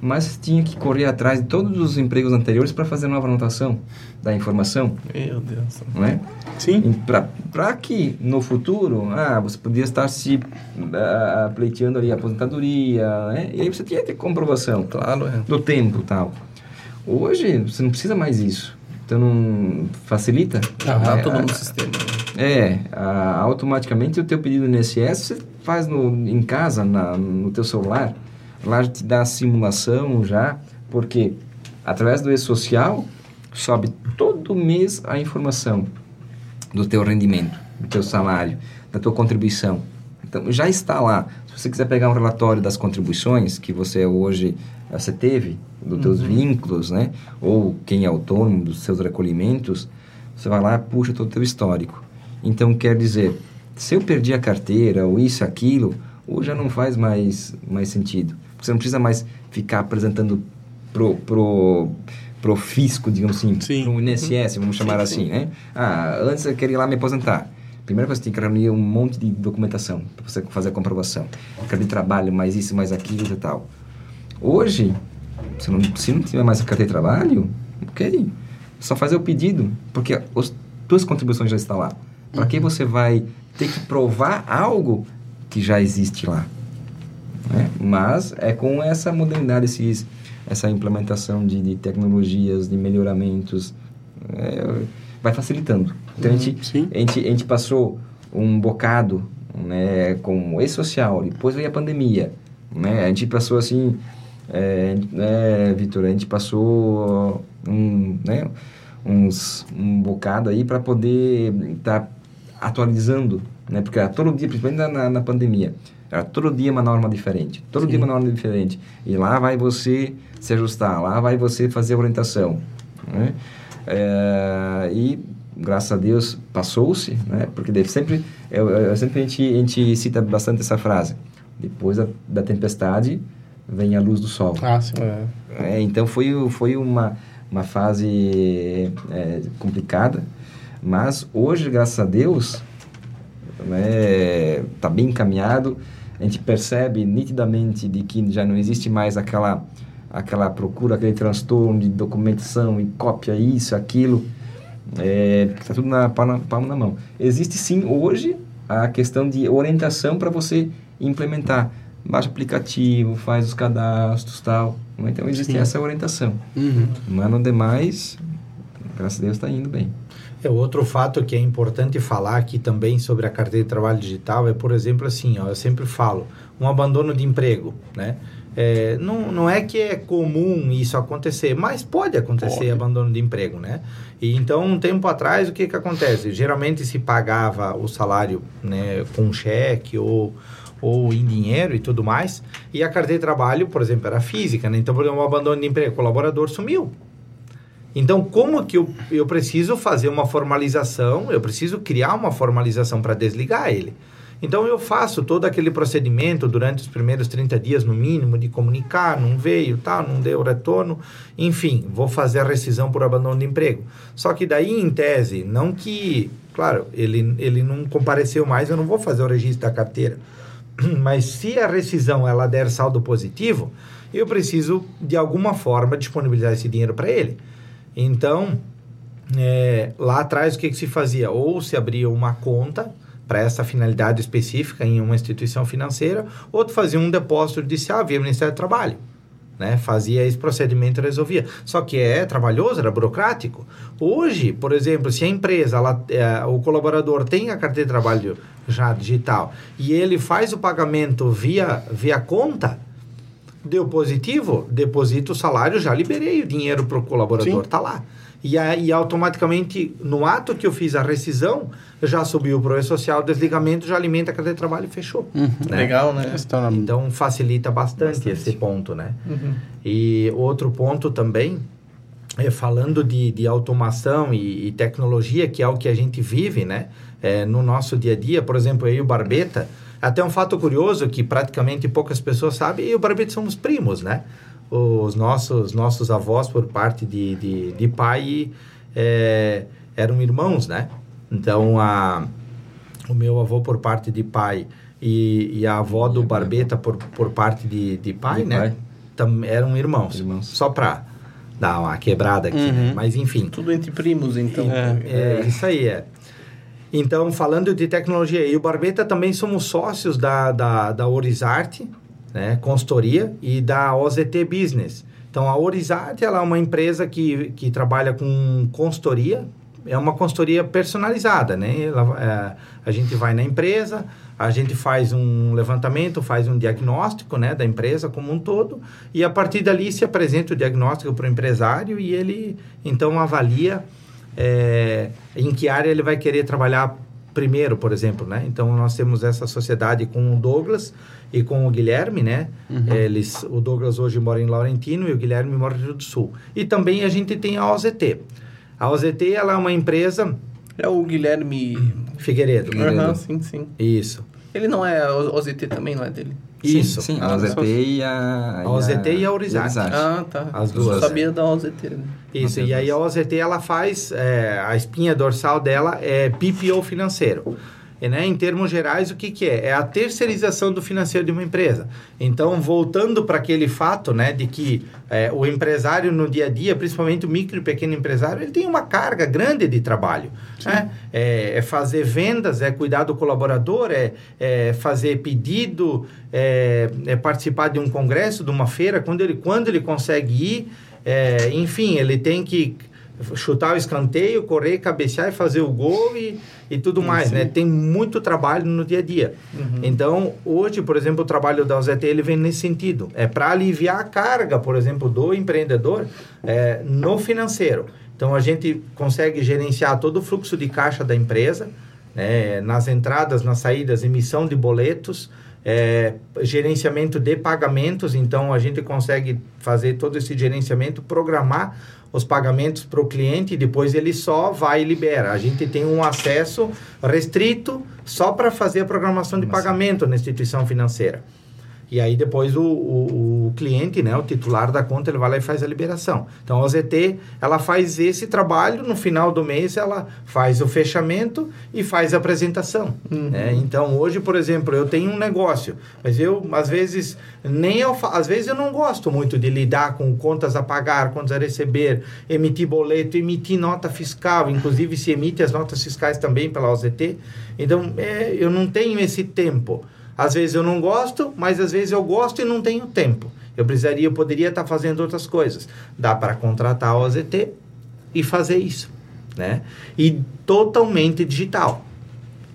Speaker 4: Mas tinha que correr atrás de todos os empregos anteriores para fazer nova anotação da informação.
Speaker 1: Meu Deus.
Speaker 4: Não é?
Speaker 2: Sim.
Speaker 4: Para que no futuro, ah, você podia estar se uh, pleiteando ali a aposentadoria, né? E aí você tinha que ter comprovação
Speaker 1: Claro, é.
Speaker 4: do tempo tal. Hoje, você não precisa mais isso. Então, não facilita.
Speaker 1: Já tá
Speaker 4: É,
Speaker 1: tudo
Speaker 4: a-
Speaker 1: no sistema. né?
Speaker 4: é, a- automaticamente o teu pedido no INSS você faz no, em casa, na, no teu celular. Lá te dá a simulação já, porque através do e-social sobe todo mês a informação do teu rendimento, do teu salário, da tua contribuição. Então já está lá. Se você quiser pegar um relatório das contribuições que você hoje você teve, dos teus vínculos, né? Ou quem é autônomo, dos seus recolhimentos, você vai lá e puxa todo o teu histórico. Então quer dizer, se eu perdi a carteira ou isso, aquilo, hoje já não faz mais, mais sentido. Você não precisa mais ficar apresentando pro, pro, pro fisco, digamos assim,
Speaker 2: Sim.
Speaker 4: pro INSS, vamos chamar assim, né? Ah, antes eu queria ir lá me aposentar. Primeiro você tem que reunir um monte de documentação para você fazer a comprovação. Carteira de trabalho, mais isso, mais aquilo e tal. Hoje, se não, se não tiver mais a carteira de trabalho, ok. Só fazer o pedido, porque as tuas contribuições já estão lá. Para que você vai ter que provar algo que já existe lá? né? Mas é com essa modernidade, esses, essa implementação de, de tecnologias, de melhoramentos, é, vai facilitando. Então a, gente,
Speaker 2: sim.
Speaker 4: a, gente, a gente passou um bocado né, com o e-social, depois veio a pandemia. Né? A gente passou assim, é, é, Vitor, a gente passou um, né, uns, um bocado aí para poder estar atualizando, né? porque era todo dia, principalmente na, na pandemia, era todo dia uma norma diferente, todo dia uma norma diferente. E lá vai você se ajustar, lá vai você fazer a orientação. Né? É, e graças a Deus passou-se, né? Porque sempre, eu, eu- sempre a gente, a gente cita bastante essa frase. Depois da, da tempestade vem a luz do sol.
Speaker 2: Ah, sim.
Speaker 1: É.
Speaker 4: É, então foi, foi uma, uma fase é, complicada, mas hoje, graças a Deus, está bem encaminhado. A gente percebe nitidamente de que já não existe mais aquela, aquela procura, aquele transtorno de documentação e cópia, isso, aquilo. Está tudo na palma, palma na mão. Existe sim hoje a questão de orientação para você implementar. Baixa aplicativo, faz os cadastros tal. Então existe
Speaker 2: Sim.
Speaker 4: essa orientação.
Speaker 2: Uhum.
Speaker 4: Mas no demais, graças a Deus está indo bem.
Speaker 3: É outro fato que é importante falar aqui também sobre a carteira de trabalho digital é, por exemplo, assim, ó, eu sempre falo, um abandono de emprego, né? É, não, não é que é comum isso acontecer, mas pode acontecer
Speaker 2: Pode.
Speaker 3: abandono de emprego, né? E então, um tempo atrás, o que que acontece? Geralmente se pagava o salário né, com cheque ou, ou em dinheiro e tudo mais, e a carteira de trabalho, por exemplo, era física, né? Então, por exemplo, um abandono de emprego, o colaborador sumiu. Então, como que eu, eu preciso fazer uma formalização? Eu preciso criar uma formalização para desligar ele. Então, eu faço todo aquele procedimento durante os primeiros 30 dias, no mínimo, de comunicar, não veio, tá, não deu retorno. Enfim, vou fazer a rescisão por abandono de emprego. Só que daí, em tese, não que... Claro, ele, ele não compareceu mais, eu não vou fazer o registro da carteira. Mas se a rescisão ela der saldo positivo, eu preciso, de alguma forma, disponibilizar esse dinheiro para ele. Então, é, lá atrás, o que, que se fazia? Ou se abria uma conta para essa finalidade específica em uma instituição financeira, ou fazia um depósito judicial via Ministério do Trabalho. Né? Fazia esse procedimento e resolvia. Só que é trabalhoso, era burocrático. Hoje, por exemplo, se a empresa, ela, é, o colaborador tem a carteira de trabalho já digital e ele faz o pagamento via, via conta, deu positivo, deposita o salário, já liberei o dinheiro para o colaborador,
Speaker 2: Sim.
Speaker 3: tá lá. E aí, automaticamente, no ato que eu fiz a rescisão, já subiu para o E-Social, desligamento, já alimenta a carteira de trabalho e fechou. né?
Speaker 1: Legal, né?
Speaker 3: Então, facilita bastante,
Speaker 1: Bastante.
Speaker 3: esse ponto, né?
Speaker 1: Uhum.
Speaker 3: E outro ponto também, é, falando de, de automação e, e tecnologia, que é o que a gente vive, né? É, no nosso dia a dia, por exemplo, eu e o Barbeta, até um fato curioso que praticamente poucas pessoas sabem, eu e o Barbeta somos primos, né? Os nossos, nossos avós, por parte de, de, de pai, é, eram irmãos, né? Então, a, o meu avô por parte de pai e, e a avó do Barbeta por, por parte de, de pai,
Speaker 4: De
Speaker 3: né?
Speaker 4: pai.
Speaker 3: Tam, eram irmãos.
Speaker 4: Irmãos.
Speaker 3: Só para dar uma quebrada aqui, né?
Speaker 2: Uhum.
Speaker 3: Mas, enfim.
Speaker 1: Tudo entre primos, então.
Speaker 3: É, isso aí é. Então, falando de tecnologia, e o Barbeta também somos sócios da, da, da Orizarte, né, consultoria, e da OZT Business. Então, a Orizarte ela é uma empresa que, que trabalha com consultoria, é uma consultoria personalizada, né? Ela, é, a gente vai na empresa, a gente faz um levantamento, faz um diagnóstico, né, da empresa como um todo, e a partir dali se apresenta o diagnóstico para o empresário e ele, então, avalia é, em que área ele vai querer trabalhar primeiro, por exemplo, né? Então nós temos essa sociedade com o Douglas e com o Guilherme, né? Eles, o Douglas hoje mora em Laurentino e o Guilherme mora no Rio do Sul. E também a gente tem a OZT. A OZT ela é uma empresa
Speaker 1: É o Guilherme.
Speaker 3: Figueiredo.
Speaker 4: Figueiredo.
Speaker 1: Aham, sim, sim.
Speaker 3: Isso.
Speaker 1: Ele não é. O OZT também não é dele.
Speaker 3: Isso.
Speaker 4: Sim, sim, a OZT e a...
Speaker 3: A OZT e a Orizarte.
Speaker 1: Ah, tá.
Speaker 3: As
Speaker 1: Eu
Speaker 3: duas.
Speaker 1: sabia da OZT. né?
Speaker 3: Isso, e aí a OZT ela faz, é, a espinha dorsal dela é PPO financeiro. E, né, em termos gerais, o que, que é? É a terceirização do financeiro de uma empresa. Então, voltando para aquele fato né, de que é, o empresário no dia a dia, principalmente o micro e pequeno empresário, ele tem uma carga grande de trabalho. Né? É, é fazer vendas, é cuidar do colaborador, é, é fazer pedido, é, é participar de um congresso, de uma feira, quando ele, quando ele consegue ir, é, enfim, ele tem que chutar o escanteio, correr, cabecear e fazer o gol e, e tudo mais, né? Tem muito trabalho no dia a dia. Então, hoje, por exemplo, o trabalho da OZT ele vem nesse sentido. É para aliviar a carga, por exemplo, do empreendedor é, no financeiro. Então, a gente consegue gerenciar todo o fluxo de caixa da empresa, né? nas entradas, nas saídas, emissão de boletos, é, gerenciamento de pagamentos, então a gente consegue fazer todo esse gerenciamento, programar os pagamentos para o cliente e depois ele só vai e libera. A gente tem um acesso restrito só para fazer a programação de pagamento na instituição financeira. E aí depois o, o, o cliente, né, o titular da conta, ele vai lá e faz a liberação. Então a OZT, ela faz esse trabalho, no final do mês ela faz o fechamento e faz a apresentação. Né? Então hoje, por exemplo, eu tenho um negócio, mas eu às vezes nem eu, às vezes eu não gosto muito de lidar com contas a pagar, contas a receber, emitir boleto, emitir nota fiscal, inclusive se emite as notas fiscais também pela OZT. Então é, eu não tenho esse tempo. Às vezes eu não gosto, mas às vezes eu gosto e não tenho tempo. Eu precisaria, eu poderia estar fazendo outras coisas. Dá para contratar a OZT e fazer isso, né? E totalmente digital.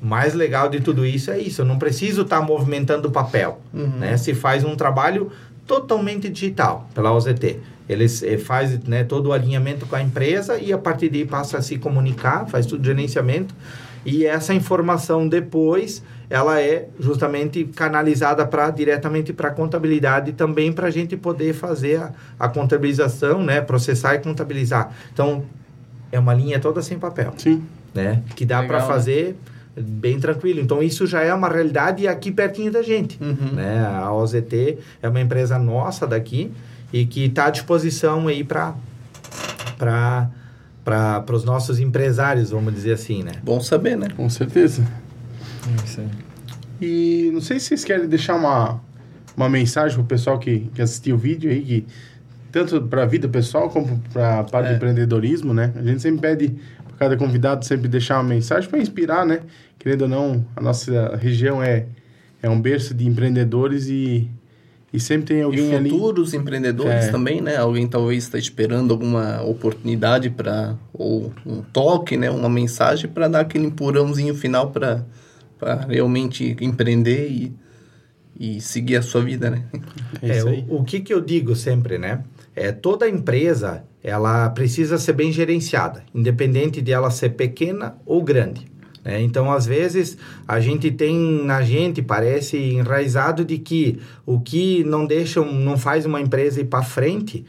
Speaker 3: O mais legal de tudo isso é isso. Eu não preciso estar movimentando papel, né? Se faz um trabalho totalmente digital pela OZT. Eles eh, faz né, todo o alinhamento com a empresa e a partir daí passa a se comunicar, faz tudo gerenciamento e essa informação depois ela é justamente canalizada para diretamente para a contabilidade também para a gente poder fazer a, a contabilização, né, processar e contabilizar. Então é uma linha toda sem papel,
Speaker 2: Sim.
Speaker 3: né, que dá para
Speaker 1: né?
Speaker 3: fazer bem tranquilo. Então isso já é uma realidade aqui pertinho da gente,
Speaker 1: Uhum.
Speaker 3: né? A OZT é uma empresa nossa daqui e que está à disposição aí para para para os nossos empresários, vamos dizer assim, né?
Speaker 1: Bom saber, né?
Speaker 2: Com certeza.
Speaker 4: Isso aí.
Speaker 2: E não sei se vocês querem deixar uma, uma mensagem pro pessoal que, que assistiu o vídeo aí, que tanto para a vida pessoal como para a parte do
Speaker 1: É.
Speaker 2: empreendedorismo, né? A gente sempre pede para cada convidado sempre deixar uma mensagem para inspirar, né? Querendo ou não, a nossa região é, é um berço de empreendedores e, e sempre tem alguém
Speaker 1: e
Speaker 2: ali.
Speaker 1: futuros empreendedores
Speaker 2: É.
Speaker 1: também, né? Alguém talvez está esperando alguma oportunidade para ou um toque, né? Uma mensagem para dar aquele empurrãozinho final para realmente empreender e, e seguir a sua vida, né?
Speaker 2: É isso
Speaker 3: É,
Speaker 2: aí.
Speaker 3: o, o que que eu digo sempre, né? É, toda empresa, ela precisa ser bem gerenciada, independente de ela ser pequena ou grande. né? Então, às vezes, a gente tem na gente, parece enraizado de que o que não deixa, um- não faz uma empresa ir para frente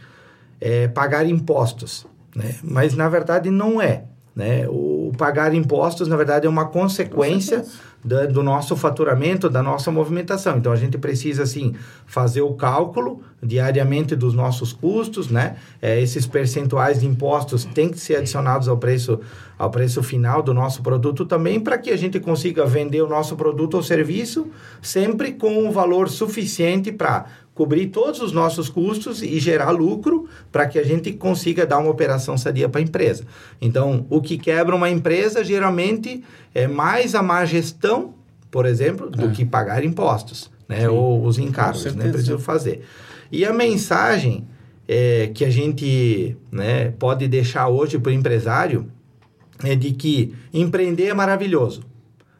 Speaker 3: é pagar impostos, né? Mas, na verdade, não é, né? O pagar impostos, na verdade, é uma consequência da, do nosso faturamento, da nossa movimentação. Então a gente precisa assim fazer o cálculo diariamente dos nossos custos, né? É, esses percentuais de impostos têm que ser adicionados ao preço ao preço final do nosso produto também para que a gente consiga vender o nosso produto ou serviço sempre com um valor suficiente para cobrir todos os nossos custos e gerar lucro para que a gente consiga dar uma operação sadia para a empresa. Então, o que quebra uma empresa geralmente é mais a má gestão, por exemplo, do é. que pagar impostos, né? Sim. Ou os encargos, né? Preciso fazer. E a mensagem é, que a gente né, pode deixar hoje para o empresário é de que empreender é maravilhoso.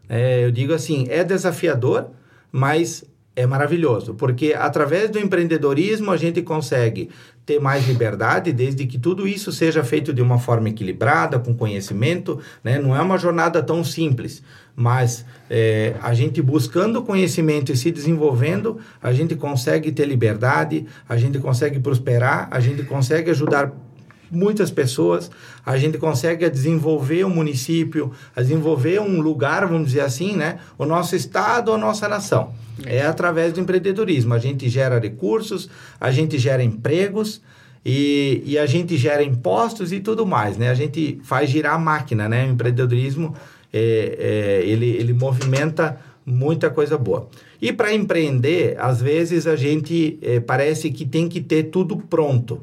Speaker 3: É, eu digo assim, é desafiador, mas é maravilhoso, porque através do empreendedorismo a gente consegue ter mais liberdade, desde que tudo isso seja feito de uma forma equilibrada, com conhecimento, né? Não é uma jornada tão simples, mas é, a gente buscando conhecimento e se desenvolvendo, a gente consegue ter liberdade, a gente consegue prosperar, a gente consegue ajudar muitas pessoas, a gente consegue desenvolver um município, desenvolver um lugar, vamos dizer assim, né? O nosso estado, a nossa nação. É através do empreendedorismo. A gente gera recursos, a gente gera empregos e, e a gente gera impostos e tudo mais, né? A gente faz girar a máquina, né? O empreendedorismo, é, é, ele, ele movimenta muita coisa boa. E para empreender, às vezes a gente é, parece que tem que ter tudo pronto.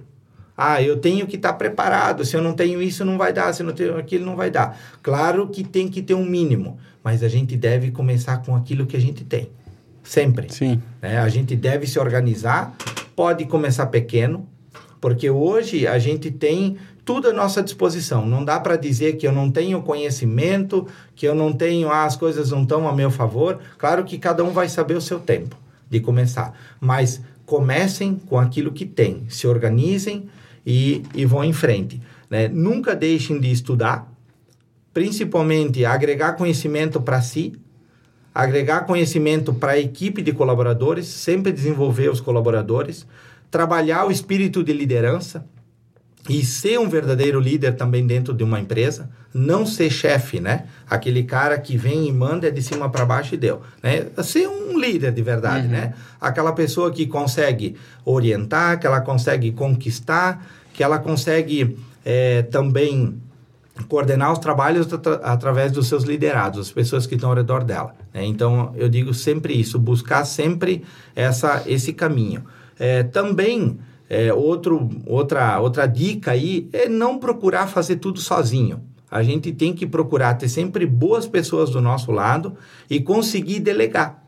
Speaker 3: Ah, eu tenho que estar tá preparado. Se eu não tenho isso, não vai dar. Se eu não tenho aquilo, não vai dar. Claro que tem que ter um mínimo, mas a gente deve começar com aquilo que a gente tem. Sempre.
Speaker 2: Sim.
Speaker 3: É, a gente deve se organizar. Pode começar pequeno, porque hoje a gente tem tudo à nossa disposição. Não dá para dizer que eu não tenho conhecimento, que eu não tenho, ah, as coisas não estão a meu favor. Claro que cada um vai saber o seu tempo de começar, mas comecem com aquilo que tem, se organizem e, e vão em frente. Né? Nunca deixem de estudar, principalmente agregar conhecimento para si, agregar conhecimento para a equipe de colaboradores, sempre desenvolver os colaboradores, trabalhar o espírito de liderança e ser um verdadeiro líder também dentro de uma empresa, não ser chefe, né? Aquele cara que vem e manda de cima para baixo e deu, né? Ser um líder de verdade, uhum. né? Aquela pessoa que consegue orientar, que ela consegue conquistar, que ela consegue é, também coordenar os trabalhos através dos seus liderados, as pessoas que estão ao redor dela. Né? Então, eu digo sempre isso, buscar sempre essa, esse caminho. É, também, é, outro, outra, outra dica aí é não procurar fazer tudo sozinho. A gente tem que procurar ter sempre boas pessoas do nosso lado e conseguir delegar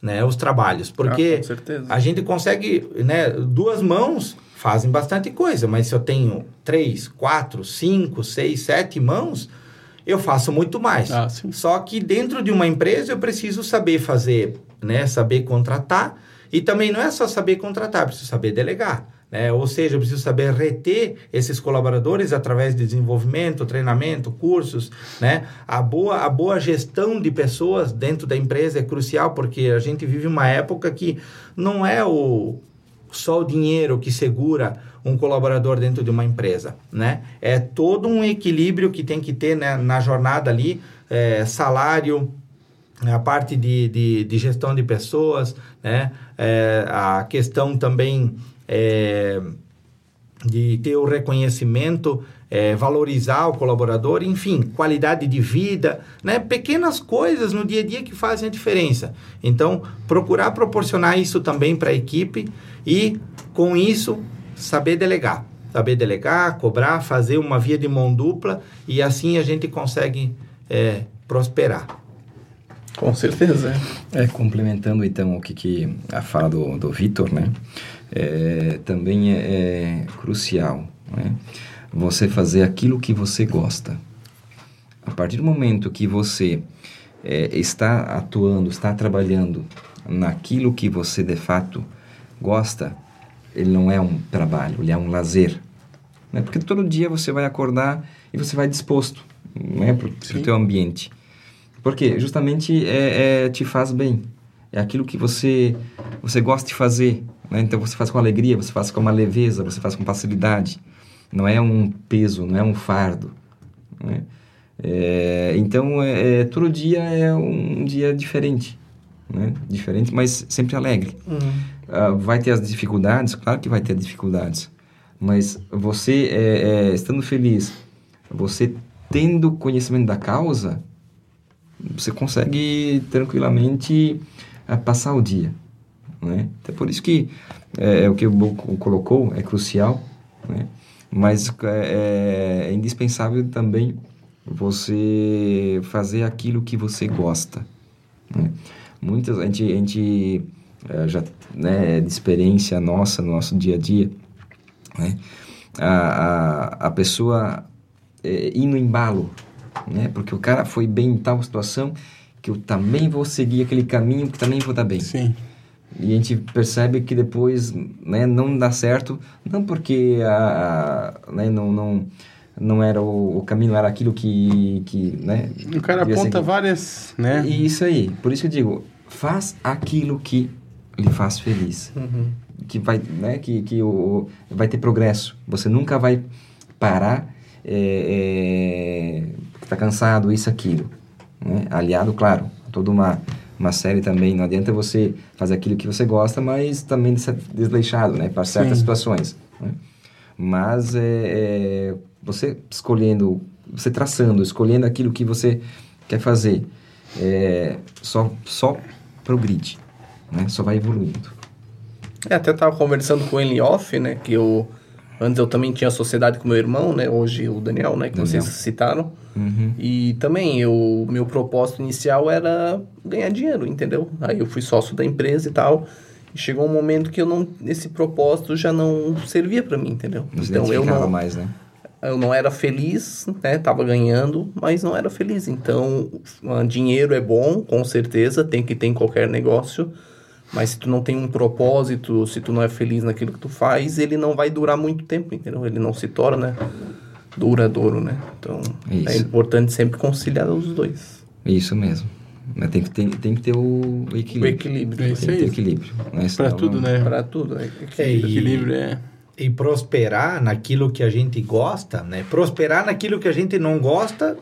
Speaker 3: né, os trabalhos. Porque ah, a gente consegue, né, duas mãos fazem bastante coisa, mas se eu tenho três, quatro, cinco, seis, sete mãos, eu faço muito mais. Ah, Só que dentro de uma empresa eu preciso saber fazer, né, saber contratar, e também não é só saber contratar, preciso saber delegar. Né? Ou seja, eu preciso saber reter esses colaboradores através de desenvolvimento, treinamento, cursos. Né? A, boa, a boa gestão de pessoas dentro da empresa é crucial, porque a gente vive uma época que não é o, só o dinheiro que segura um colaborador dentro de uma empresa, né? É todo um equilíbrio que tem que ter né, na jornada ali, é, salário, a parte de, de, de, gestão de pessoas, né? É, a questão também é, de ter o reconhecimento, é, valorizar o colaborador, enfim, qualidade de vida, né? pequenas coisas no dia a dia que fazem a diferença. Então, procurar proporcionar isso também para a equipe e, com isso, saber delegar. Saber delegar, cobrar, fazer uma via de mão dupla e assim a gente consegue é, prosperar.
Speaker 1: Com certeza.
Speaker 4: É, complementando então o que, que a fala do, do Vitor, né? É, também é, é crucial né? você fazer aquilo que você gosta. A partir do momento que você é, está atuando, está trabalhando naquilo que você de fato gosta, ele não é um trabalho, ele é um lazer. Né? Porque todo dia você vai acordar e você vai disposto né? para o teu ambiente. Porque justamente é, é, te faz bem. É aquilo que você, você gosta de fazer. Né? Então você faz com alegria, você faz com uma leveza, você faz com facilidade. Não é um peso, não é um fardo. Né? É, então, é, é, todo dia é um dia diferente, né? Diferente, mas sempre alegre. Uh, vai ter as dificuldades? Claro que vai ter dificuldades. Mas você, é, é, estando feliz, você tendo conhecimento da causa, você consegue tranquilamente uh, passar o dia. Né? Por isso que é, é o que o Boco colocou, é crucial, né? mas é, é indispensável também você fazer aquilo que você gosta. Né? Muitas, a gente, a gente é, já, né, de experiência nossa, no nosso dia a dia, né? a, a, a pessoa é, ir no embalo, né? porque o cara foi bem em tal situação que eu também vou seguir aquele caminho, que também vou dar bem.
Speaker 2: Sim.
Speaker 4: E a gente percebe que depois né, não dá certo, não porque a, a né, não, não, não era o, o caminho, era aquilo que... que né,
Speaker 2: O cara aponta várias, né?
Speaker 4: E Isso aí. Por isso que eu digo, faz aquilo que lhe faz feliz. Que vai, né, que, que o, vai ter progresso. Você nunca vai parar é, é, tá cansado, isso, aquilo. Né? Aliado, claro, a toda uma, uma série também. Não adianta você fazer aquilo que você gosta, mas também ser desleixado, né? Para certas
Speaker 2: Sim.
Speaker 4: situações. Né? Mas é, é, você escolhendo, você traçando, escolhendo aquilo que você quer fazer, é, só, só progride, né? Só vai evoluindo.
Speaker 1: É, até tava conversando com ele em off, né? Que eu. Antes eu também tinha sociedade com meu irmão, né? Hoje o Daniel, né? Que
Speaker 4: Daniel.
Speaker 1: vocês citaram.
Speaker 4: Uhum.
Speaker 1: E também o meu propósito inicial era ganhar dinheiro, entendeu? Aí eu fui sócio da empresa e tal. E chegou um momento que eu não. Esse propósito já não servia para mim, entendeu?
Speaker 4: Não
Speaker 1: então eu não,
Speaker 4: mais, né?
Speaker 1: eu não era feliz, né? Tava ganhando, mas não era feliz. Então, ah, dinheiro é bom, com certeza, tem que ter em qualquer negócio. Mas se tu não tem um propósito, se tu não é feliz naquilo que tu faz, ele não vai durar muito tempo, entendeu? Ele não se torna duradouro, né? Então, é
Speaker 4: Isso.
Speaker 1: importante sempre conciliar os dois.
Speaker 4: Isso mesmo. Mas tem que, tem, tem que ter o equilíbrio.
Speaker 1: O equilíbrio.
Speaker 2: É isso
Speaker 4: Tem que ter equilíbrio. Né? Senão
Speaker 2: tudo,
Speaker 4: não-
Speaker 2: né?
Speaker 1: Para tudo, é
Speaker 3: É,
Speaker 1: equilíbrio.
Speaker 3: e-
Speaker 2: Equilíbrio é...
Speaker 3: E prosperar naquilo que a gente gosta, né? Prosperar naquilo que a gente não gosta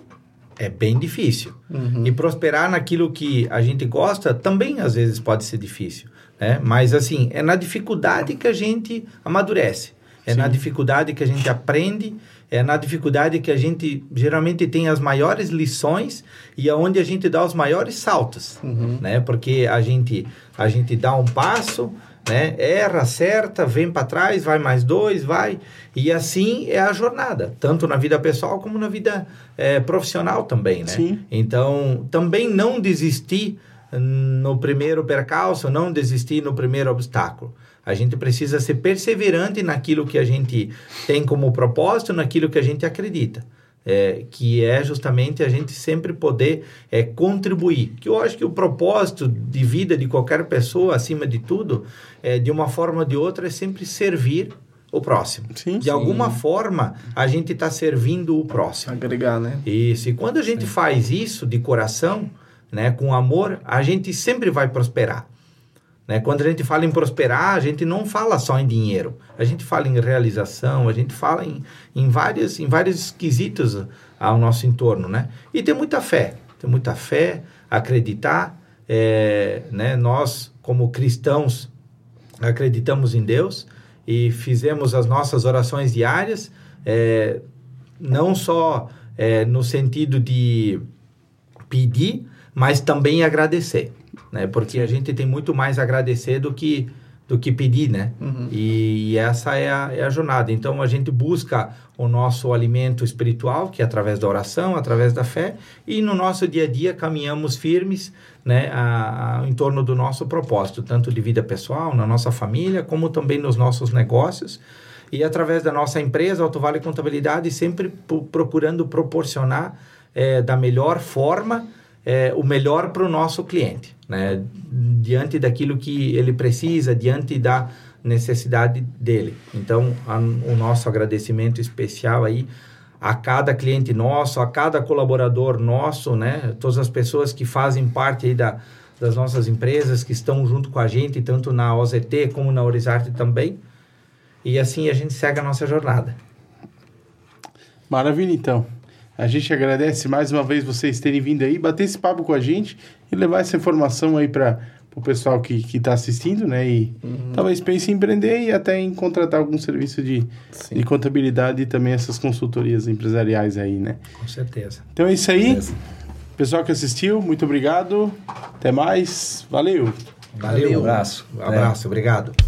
Speaker 3: é bem difícil.
Speaker 1: Uhum.
Speaker 3: E prosperar naquilo que a gente gosta também às vezes pode ser difícil, né? Mas assim, é na dificuldade que a gente amadurece. É na dificuldade que a gente aprende, é na dificuldade que a gente geralmente tem as maiores lições e aonde a gente dá os maiores saltos, né? Porque a gente a gente dá um passo, né? Erra, acerta, vem para trás, vai mais dois, vai. E assim é a jornada, tanto na vida pessoal como na vida eh, profissional também, né?
Speaker 2: Sim.
Speaker 3: Então, também não desistir no primeiro percalço, não desistir no primeiro obstáculo. A gente precisa ser perseverante naquilo que a gente tem como propósito, naquilo que a gente acredita. É, que é justamente a gente sempre poder é, contribuir. Que eu acho que o propósito de vida de qualquer pessoa, acima de tudo, é, de uma forma ou de outra, é sempre servir o próximo.
Speaker 2: Sim.
Speaker 3: de alguma forma, a gente está servindo o próximo.
Speaker 1: Agregar, né?
Speaker 3: Isso. E quando a gente faz isso de coração, né, com amor, a gente sempre vai prosperar. Né? Quando a gente fala em prosperar, a gente não fala só em dinheiro. A gente fala em realização, a gente fala em, em, vários, em vários quesitos ao nosso entorno, né? E ter muita fé. Ter muita fé, acreditar. é, né? Nós, como cristãos, acreditamos em Deus e fizemos as nossas orações diárias, é, não só é, no sentido de pedir, mas também agradecer, né? Porque a gente tem muito mais a agradecer do que do que pedir, né? E, e essa é a, é a jornada. Então a gente busca o nosso alimento espiritual, que é através da oração, através da fé, e no nosso dia a dia caminhamos firmes, né, a, a, em torno do nosso propósito, tanto de vida pessoal, na nossa família, como também nos nossos negócios. E através da nossa empresa, Alto Vale Contabilidade, sempre pro- procurando proporcionar eh, da melhor forma eh, o melhor para o nosso cliente, né? diante daquilo que ele precisa, diante da necessidade dele. Então, a- o nosso agradecimento especial aí a cada cliente nosso, a cada colaborador nosso, né? Todas as pessoas que fazem parte aí da, das nossas empresas, que estão junto com a gente, tanto na OZT como na Orizarte também. E assim a gente segue a nossa jornada.
Speaker 2: Maravilha, então. A gente agradece mais uma vez vocês terem vindo aí, bater esse papo com a gente e levar essa informação aí para o pessoal que está assistindo, né? E
Speaker 1: Uhum.
Speaker 2: talvez pense em empreender e até em contratar algum serviço de,
Speaker 1: Sim.
Speaker 2: de contabilidade e também essas consultorias empresariais aí, né?
Speaker 3: Com certeza.
Speaker 2: Então é isso aí. Pessoal que assistiu, muito obrigado. Até mais. Valeu.
Speaker 3: Valeu.
Speaker 4: Um abraço.
Speaker 3: Um abraço, obrigado.